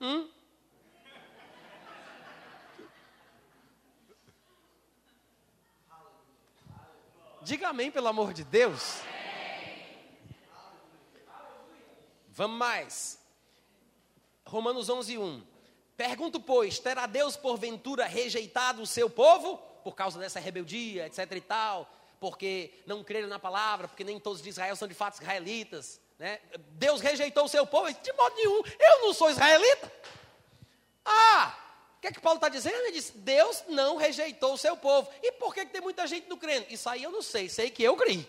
Hum? Diga amém, pelo amor de Deus. Vamos mais. Romanos 11, 1. Pergunto, pois, terá Deus porventura rejeitado o seu povo? Por causa dessa rebeldia, etc e tal. Porque não creram na palavra, porque nem todos de Israel são de fato israelitas. Né? Deus rejeitou o seu povo? De modo nenhum. Eu não sou israelita. Ah, o que é que Paulo está dizendo? Ele diz: Deus não rejeitou o seu povo. E por que, que tem muita gente não crendo? Isso aí eu não sei, sei que eu criei.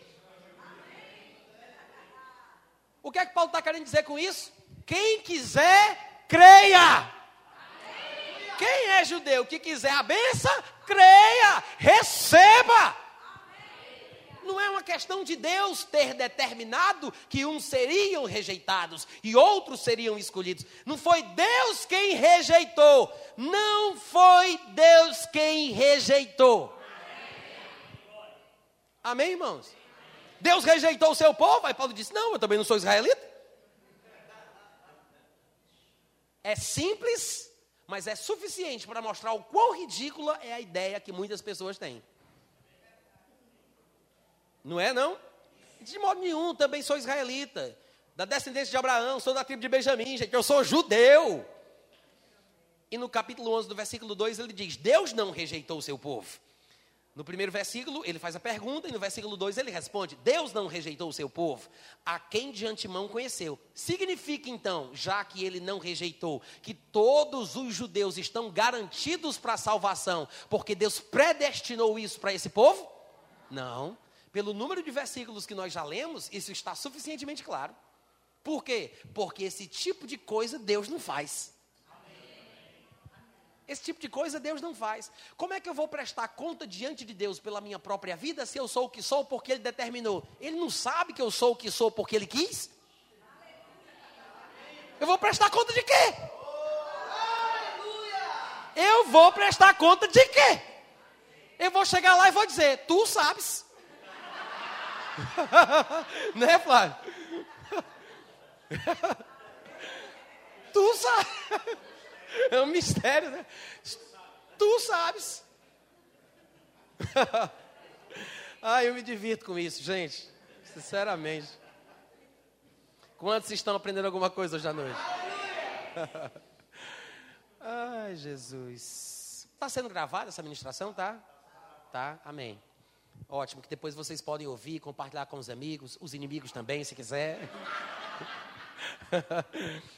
O que é que Paulo está querendo dizer com isso? Quem quiser, creia. Quem é judeu que quiser a benção, creia, receba não é uma questão de Deus ter determinado que uns seriam rejeitados e outros seriam escolhidos. Não foi Deus quem rejeitou. Não foi Deus quem rejeitou. Amém, irmãos? Deus rejeitou o seu povo. Aí Paulo disse: Não, eu também não sou israelita. É simples, mas é suficiente para mostrar o quão ridícula é a ideia que muitas pessoas têm. Não é, não? De modo nenhum, também sou israelita. Da descendência de Abraão, sou da tribo de Benjamim, gente, eu sou judeu. E no capítulo 11, do versículo 2, ele diz: Deus não rejeitou o seu povo. No primeiro versículo, ele faz a pergunta, e no versículo 2 ele responde: Deus não rejeitou o seu povo, a quem de antemão conheceu. Significa então, já que ele não rejeitou, que todos os judeus estão garantidos para a salvação, porque Deus predestinou isso para esse povo? Não pelo número de versículos que nós já lemos, isso está suficientemente claro. Por quê? Porque esse tipo de coisa Deus não faz. Esse tipo de coisa Deus não faz. Como é que eu vou prestar conta diante de Deus pela minha própria vida se eu sou o que sou porque Ele determinou? Ele não sabe que eu sou o que sou porque Ele quis? Eu vou prestar conta de quê? Eu vou prestar conta de quê? Eu vou chegar lá e vou dizer: Tu sabes. né, Flávio? tu sabes. É um mistério, né? Tu sabes. ah, eu me divirto com isso, gente. Sinceramente. Quantos estão aprendendo alguma coisa hoje à noite? Ai, Jesus. Está sendo gravada essa ministração, tá? Tá? Amém. Ótimo, que depois vocês podem ouvir, compartilhar com os amigos, os inimigos também, se quiser.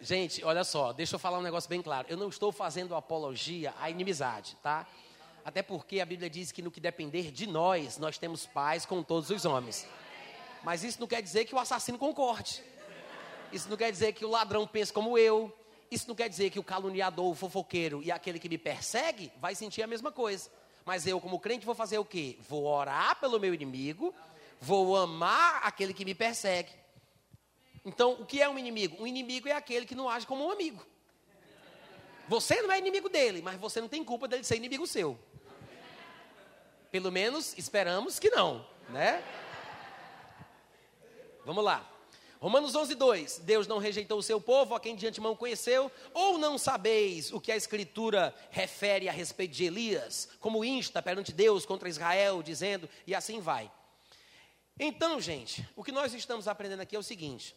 Gente, olha só, deixa eu falar um negócio bem claro. Eu não estou fazendo apologia à inimizade, tá? Até porque a Bíblia diz que no que depender de nós, nós temos paz com todos os homens. Mas isso não quer dizer que o assassino concorde. Isso não quer dizer que o ladrão pense como eu. Isso não quer dizer que o caluniador, o fofoqueiro e aquele que me persegue vai sentir a mesma coisa. Mas eu, como crente, vou fazer o quê? Vou orar pelo meu inimigo, vou amar aquele que me persegue. Então, o que é um inimigo? Um inimigo é aquele que não age como um amigo. Você não é inimigo dele, mas você não tem culpa dele ser inimigo seu. Pelo menos esperamos que não, né? Vamos lá. Romanos 11, 2. Deus não rejeitou o seu povo, a quem de antemão conheceu, ou não sabeis o que a Escritura refere a respeito de Elias, como insta perante Deus contra Israel, dizendo, e assim vai. Então, gente, o que nós estamos aprendendo aqui é o seguinte: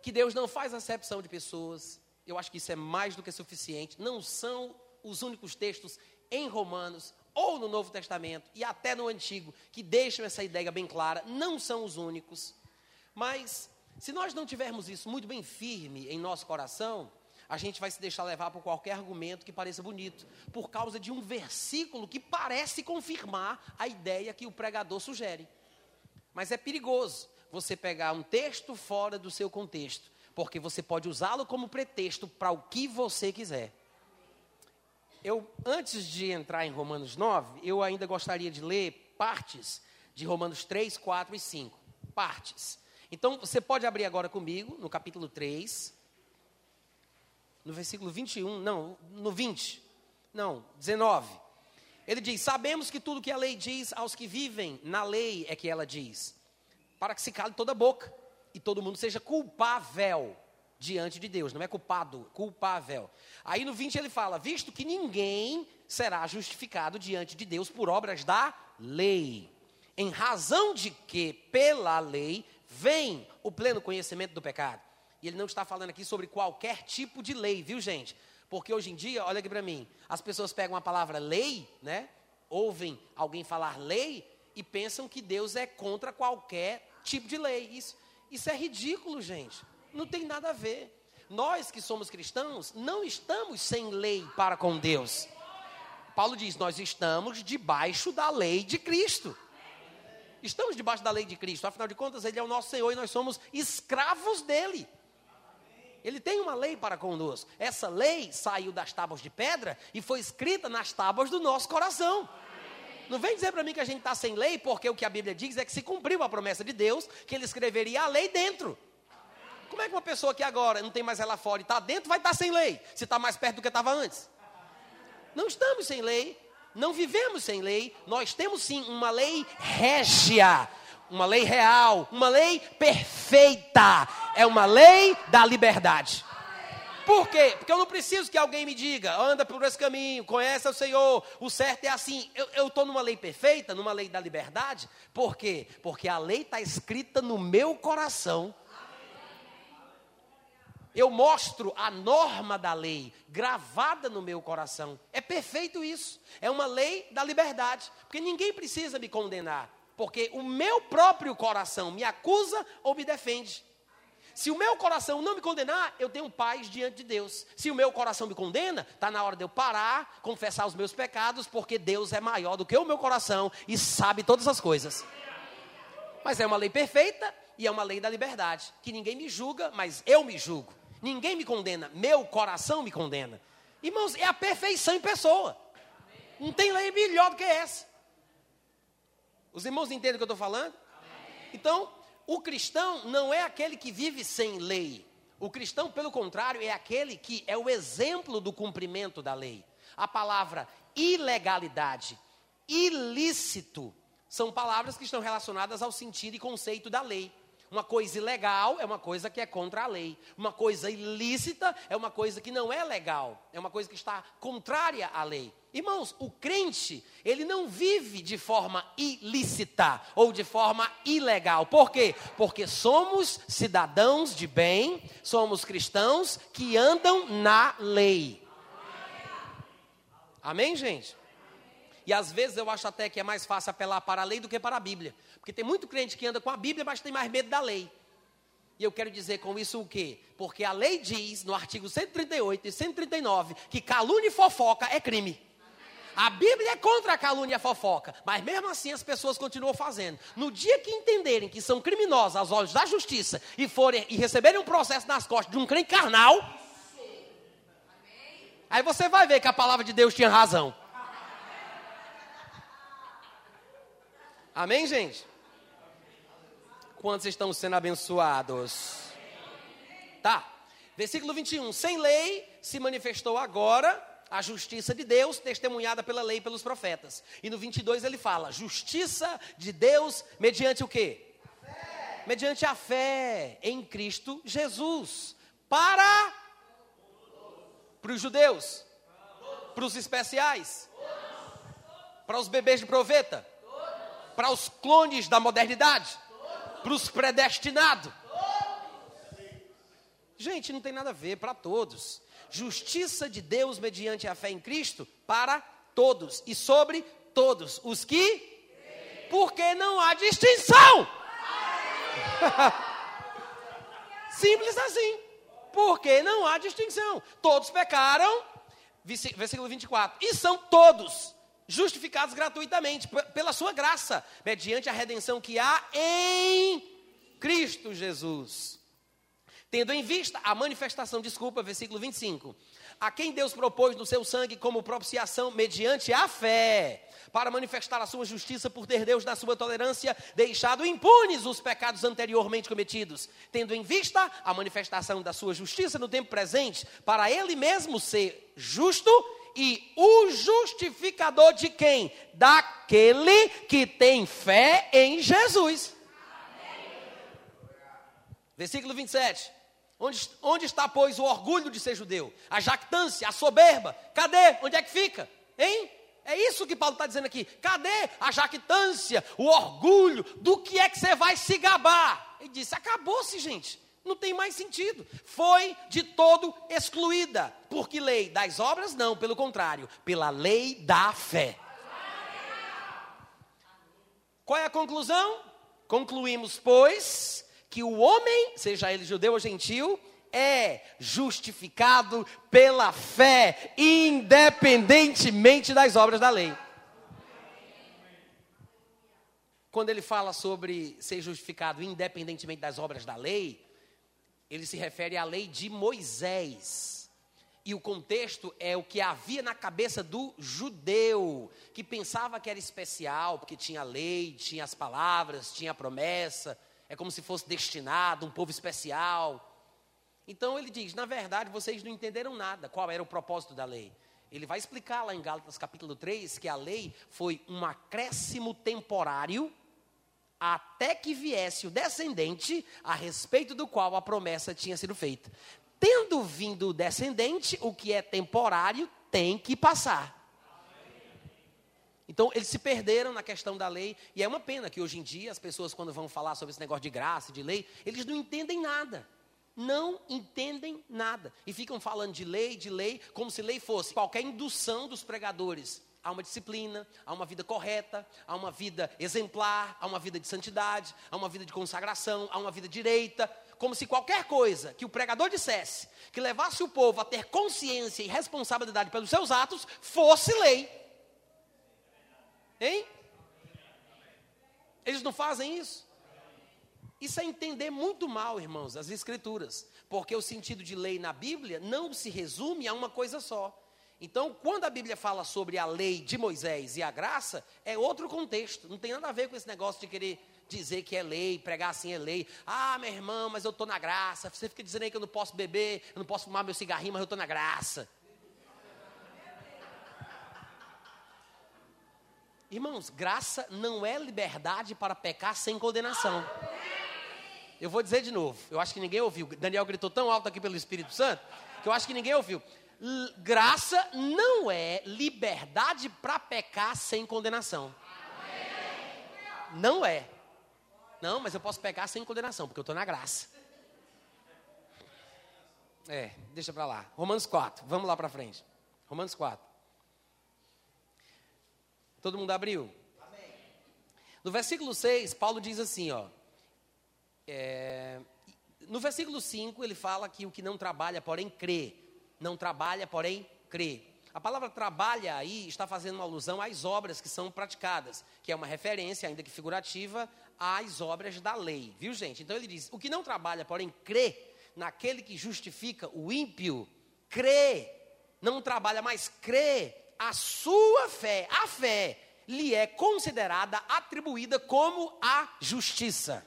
que Deus não faz acepção de pessoas, eu acho que isso é mais do que suficiente. Não são os únicos textos em Romanos ou no Novo Testamento e até no Antigo que deixam essa ideia bem clara. Não são os únicos. Mas se nós não tivermos isso muito bem firme em nosso coração, a gente vai se deixar levar por qualquer argumento que pareça bonito, por causa de um versículo que parece confirmar a ideia que o pregador sugere. Mas é perigoso, você pegar um texto fora do seu contexto, porque você pode usá-lo como pretexto para o que você quiser. Eu, antes de entrar em Romanos 9, eu ainda gostaria de ler partes de Romanos 3, 4 e 5. Partes. Então, você pode abrir agora comigo, no capítulo 3, no versículo 21, não, no 20, não, 19. Ele diz: Sabemos que tudo que a lei diz aos que vivem na lei é que ela diz para que se cale toda a boca e todo mundo seja culpável diante de Deus, não é culpado, culpável. Aí no 20 ele fala: visto que ninguém será justificado diante de Deus por obras da lei, em razão de que pela lei vem o pleno conhecimento do pecado. E ele não está falando aqui sobre qualquer tipo de lei, viu gente? Porque hoje em dia, olha aqui para mim, as pessoas pegam a palavra lei, né? Ouvem alguém falar lei e pensam que Deus é contra qualquer tipo de lei. Isso, isso é ridículo, gente. Não tem nada a ver. Nós que somos cristãos não estamos sem lei para com Deus. Paulo diz: nós estamos debaixo da lei de Cristo. Estamos debaixo da lei de Cristo, afinal de contas, Ele é o nosso Senhor e nós somos escravos dele. Ele tem uma lei para conosco. Essa lei saiu das tábuas de pedra e foi escrita nas tábuas do nosso coração. Não vem dizer para mim que a gente está sem lei, porque o que a Bíblia diz é que se cumpriu a promessa de Deus, que ele escreveria a lei dentro. Como é que uma pessoa que agora não tem mais ela fora e está dentro vai estar tá sem lei, se está mais perto do que estava antes? Não estamos sem lei, não vivemos sem lei, nós temos sim uma lei régia, uma lei real, uma lei perfeita, é uma lei da liberdade. Por quê? Porque eu não preciso que alguém me diga, anda por esse caminho, conhece o Senhor, o certo é assim. Eu estou numa lei perfeita, numa lei da liberdade. Por quê? Porque a lei está escrita no meu coração. Eu mostro a norma da lei gravada no meu coração. É perfeito isso. É uma lei da liberdade. Porque ninguém precisa me condenar. Porque o meu próprio coração me acusa ou me defende. Se o meu coração não me condenar, eu tenho paz diante de Deus. Se o meu coração me condena, está na hora de eu parar, confessar os meus pecados, porque Deus é maior do que o meu coração e sabe todas as coisas. Mas é uma lei perfeita e é uma lei da liberdade, que ninguém me julga, mas eu me julgo. Ninguém me condena, meu coração me condena. Irmãos, é a perfeição em pessoa. Não tem lei melhor do que essa. Os irmãos entendem o que eu estou falando? Então, o cristão não é aquele que vive sem lei. O cristão, pelo contrário, é aquele que é o exemplo do cumprimento da lei. A palavra ilegalidade, ilícito, são palavras que estão relacionadas ao sentido e conceito da lei. Uma coisa ilegal é uma coisa que é contra a lei. Uma coisa ilícita é uma coisa que não é legal. É uma coisa que está contrária à lei. Irmãos, o crente, ele não vive de forma ilícita ou de forma ilegal. Por quê? Porque somos cidadãos de bem, somos cristãos que andam na lei. Amém, gente? E às vezes eu acho até que é mais fácil apelar para a lei do que para a Bíblia. Porque tem muito crente que anda com a Bíblia, mas tem mais medo da lei. E eu quero dizer com isso o quê? Porque a lei diz, no artigo 138 e 139, que calúnia e fofoca é crime. A Bíblia é contra a calúnia e a fofoca, mas mesmo assim as pessoas continuam fazendo. No dia que entenderem que são criminosos aos olhos da justiça e forem e receberem um processo nas costas de um crente carnal, aí você vai ver que a palavra de Deus tinha razão. Amém, gente? Quantos estão sendo abençoados? Tá. Versículo 21. Sem lei se manifestou agora a justiça de Deus, testemunhada pela lei e pelos profetas. E no 22 ele fala: justiça de Deus mediante o quê? Mediante a fé em Cristo Jesus. Para para os judeus, para os especiais, para os bebês de proveta, para os clones da modernidade, para os predestinados. Gente, não tem nada a ver, para todos. Justiça de Deus mediante a fé em Cristo para todos e sobre todos os que porque não há distinção. Simples assim. Porque não há distinção. Todos pecaram, versículo 24, e são todos justificados gratuitamente pela sua graça, mediante a redenção que há em Cristo Jesus. Tendo em vista a manifestação, desculpa, versículo 25, a quem Deus propôs no seu sangue como propiciação mediante a fé, para manifestar a sua justiça por ter Deus, na sua tolerância, deixado impunes os pecados anteriormente cometidos, tendo em vista a manifestação da sua justiça no tempo presente, para ele mesmo ser justo e o justificador de quem? Daquele que tem fé em Jesus. Versículo 27. Onde, onde está, pois, o orgulho de ser judeu? A jactância, a soberba? Cadê? Onde é que fica? Hein? É isso que Paulo está dizendo aqui. Cadê a jactância, o orgulho? Do que é que você vai se gabar? Ele disse: acabou-se, gente. Não tem mais sentido. Foi de todo excluída. Por que lei? Das obras? Não, pelo contrário, pela lei da fé. Qual é a conclusão? Concluímos, pois, que o homem, seja ele judeu ou gentil, é justificado pela fé, independentemente das obras da lei. Quando ele fala sobre ser justificado independentemente das obras da lei, ele se refere à lei de Moisés. E o contexto é o que havia na cabeça do judeu, que pensava que era especial, porque tinha lei, tinha as palavras, tinha a promessa, é como se fosse destinado, um povo especial. Então ele diz: na verdade, vocês não entenderam nada, qual era o propósito da lei. Ele vai explicar lá em Gálatas capítulo 3 que a lei foi um acréscimo temporário até que viesse o descendente a respeito do qual a promessa tinha sido feita. Tendo vindo o descendente, o que é temporário tem que passar. Então, eles se perderam na questão da lei, e é uma pena que hoje em dia as pessoas, quando vão falar sobre esse negócio de graça, de lei, eles não entendem nada. Não entendem nada. E ficam falando de lei, de lei, como se lei fosse qualquer indução dos pregadores há uma disciplina, há uma vida correta, há uma vida exemplar, há uma vida de santidade, há uma vida de consagração, há uma vida direita, como se qualquer coisa que o pregador dissesse, que levasse o povo a ter consciência e responsabilidade pelos seus atos, fosse lei. Hein? Eles não fazem isso? Isso é entender muito mal, irmãos, as Escrituras. Porque o sentido de lei na Bíblia não se resume a uma coisa só. Então, quando a Bíblia fala sobre a lei de Moisés e a graça, é outro contexto. Não tem nada a ver com esse negócio de querer dizer que é lei, pregar assim é lei. Ah, meu irmão, mas eu estou na graça. Você fica dizendo aí que eu não posso beber, eu não posso fumar meu cigarrinho, mas eu estou na graça. Irmãos, graça não é liberdade para pecar sem condenação. Eu vou dizer de novo, eu acho que ninguém ouviu. Daniel gritou tão alto aqui pelo Espírito Santo, que eu acho que ninguém ouviu. Graça não é liberdade para pecar sem condenação. Não é. Não, mas eu posso pecar sem condenação, porque eu estou na graça. É, deixa para lá. Romanos 4, vamos lá para frente. Romanos 4. Todo mundo abriu? No versículo 6, Paulo diz assim, ó. É, no versículo 5, ele fala que o que não trabalha, porém crê. Não trabalha, porém crê. A palavra trabalha aí está fazendo uma alusão às obras que são praticadas, que é uma referência, ainda que figurativa, às obras da lei, viu gente? Então ele diz: o que não trabalha, porém crê naquele que justifica o ímpio, crê, não trabalha, mas crê a sua fé, a fé, lhe é considerada, atribuída como a justiça.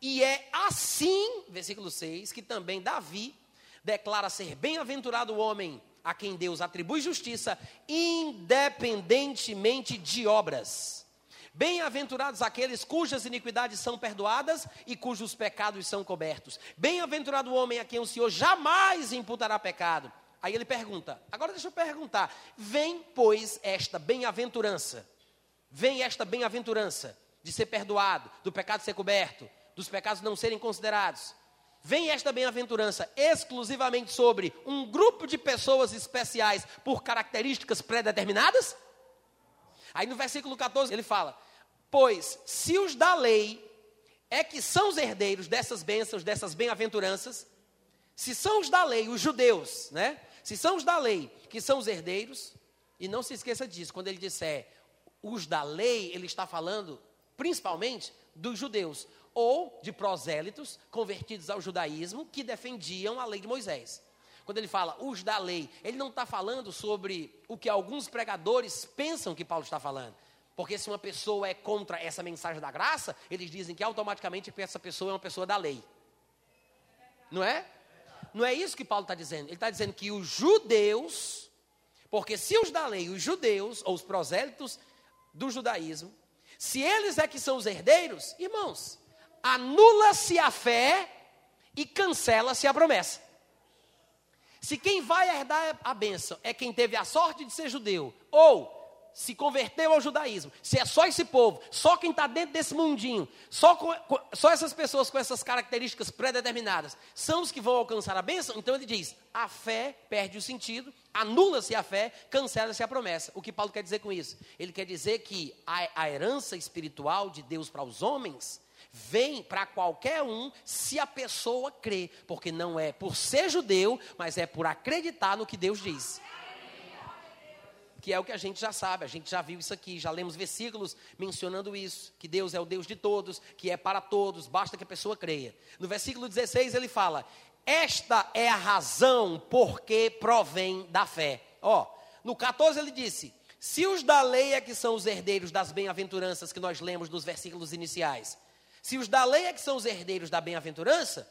E é assim, versículo 6, que também Davi declara ser bem-aventurado o homem a quem Deus atribui justiça, independentemente de obras. Bem-aventurados aqueles cujas iniquidades são perdoadas e cujos pecados são cobertos. Bem-aventurado o homem a quem o Senhor jamais imputará pecado. Aí ele pergunta: agora deixa eu perguntar. Vem, pois, esta bem-aventurança. Vem esta bem-aventurança de ser perdoado, do pecado ser coberto, dos pecados não serem considerados. Vem esta bem-aventurança exclusivamente sobre um grupo de pessoas especiais por características pré-determinadas? Aí no versículo 14 ele fala: Pois se os da lei é que são os herdeiros dessas bênçãos, dessas bem-aventuranças, se são os da lei, os judeus, né? Se são os da lei que são os herdeiros, e não se esqueça disso, quando ele disser os da lei, ele está falando principalmente dos judeus, ou de prosélitos convertidos ao judaísmo que defendiam a lei de Moisés. Quando ele fala os da lei, ele não está falando sobre o que alguns pregadores pensam que Paulo está falando. Porque se uma pessoa é contra essa mensagem da graça, eles dizem que automaticamente essa pessoa é uma pessoa da lei. Não é? Não é isso que Paulo está dizendo. Ele está dizendo que os judeus, porque se os da lei, os judeus, ou os prosélitos do judaísmo, se eles é que são os herdeiros, irmãos, anula-se a fé e cancela-se a promessa. Se quem vai herdar a bênção é quem teve a sorte de ser judeu, ou se converteu ao judaísmo, se é só esse povo, só quem está dentro desse mundinho, só, com, só essas pessoas com essas características pré-determinadas são os que vão alcançar a bênção, então ele diz: a fé perde o sentido, anula-se a fé, cancela-se a promessa. O que Paulo quer dizer com isso? Ele quer dizer que a, a herança espiritual de Deus para os homens vem para qualquer um se a pessoa crê, porque não é por ser judeu, mas é por acreditar no que Deus diz que é o que a gente já sabe, a gente já viu isso aqui, já lemos versículos mencionando isso, que Deus é o Deus de todos, que é para todos, basta que a pessoa creia. No versículo 16 ele fala: Esta é a razão porque provém da fé. Ó, no 14 ele disse: Se os da lei é que são os herdeiros das bem-aventuranças que nós lemos nos versículos iniciais, se os da lei é que são os herdeiros da bem-aventurança,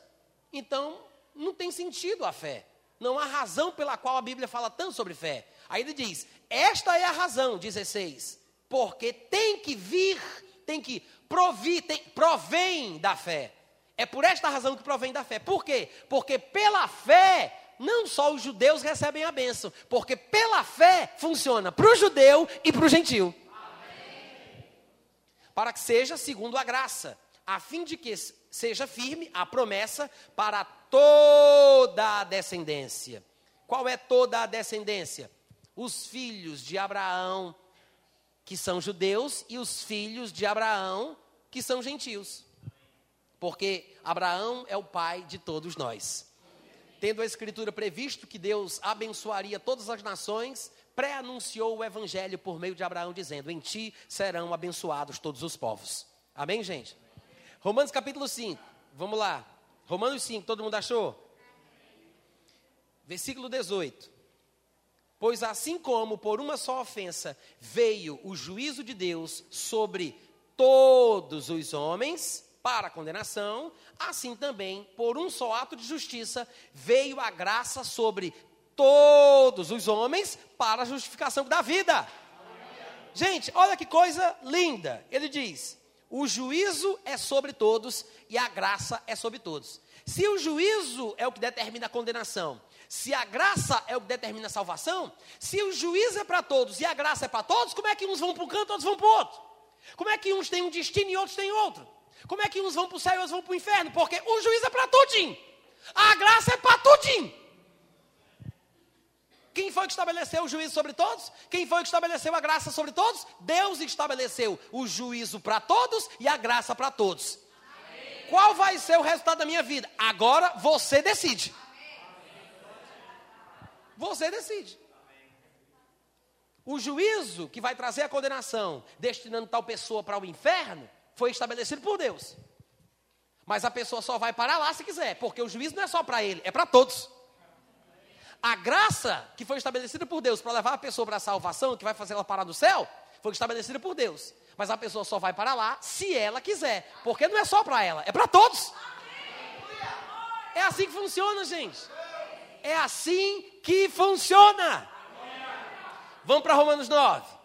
então não tem sentido a fé. Não há razão pela qual a Bíblia fala tanto sobre fé. Aí ele diz: esta é a razão, 16, porque tem que vir, tem que provir, tem, provém da fé. É por esta razão que provém da fé. Por quê? Porque pela fé, não só os judeus recebem a bênção, porque pela fé funciona para o judeu e para o gentil. Amém. Para que seja segundo a graça, a fim de que seja firme a promessa para toda a descendência. Qual é toda a descendência? os filhos de Abraão, que são judeus, e os filhos de Abraão, que são gentios. Porque Abraão é o pai de todos nós. Tendo a Escritura previsto que Deus abençoaria todas as nações, pré-anunciou o Evangelho por meio de Abraão, dizendo: Em ti serão abençoados todos os povos. Amém, gente? Romanos capítulo 5. Vamos lá. Romanos 5, todo mundo achou? Versículo 18. Pois assim como por uma só ofensa veio o juízo de Deus sobre todos os homens para condenação, assim também por um só ato de justiça veio a graça sobre todos os homens para a justificação da vida. Gente, olha que coisa linda. Ele diz: o juízo é sobre todos e a graça é sobre todos. Se o juízo é o que determina a condenação se a graça é o que determina a salvação, se o juízo é para todos e a graça é para todos, como é que uns vão para um canto e outros vão para o outro? Como é que uns têm um destino e outros têm outro? Como é que uns vão para o céu e outros vão para o inferno? Porque o juízo é para tudinho. A graça é para tudinho. Quem foi que estabeleceu o juízo sobre todos? Quem foi que estabeleceu a graça sobre todos? Deus estabeleceu o juízo para todos e a graça para todos. Amém. Qual vai ser o resultado da minha vida? Agora você decide. Você decide. O juízo que vai trazer a condenação, destinando tal pessoa para o inferno, foi estabelecido por Deus. Mas a pessoa só vai para lá se quiser, porque o juízo não é só para ele, é para todos. A graça que foi estabelecida por Deus para levar a pessoa para a salvação, que vai fazer ela parar no céu, foi estabelecida por Deus. Mas a pessoa só vai para lá se ela quiser, porque não é só para ela, é para todos. É assim que funciona, gente. É assim que funciona. Vamos para Romanos 9.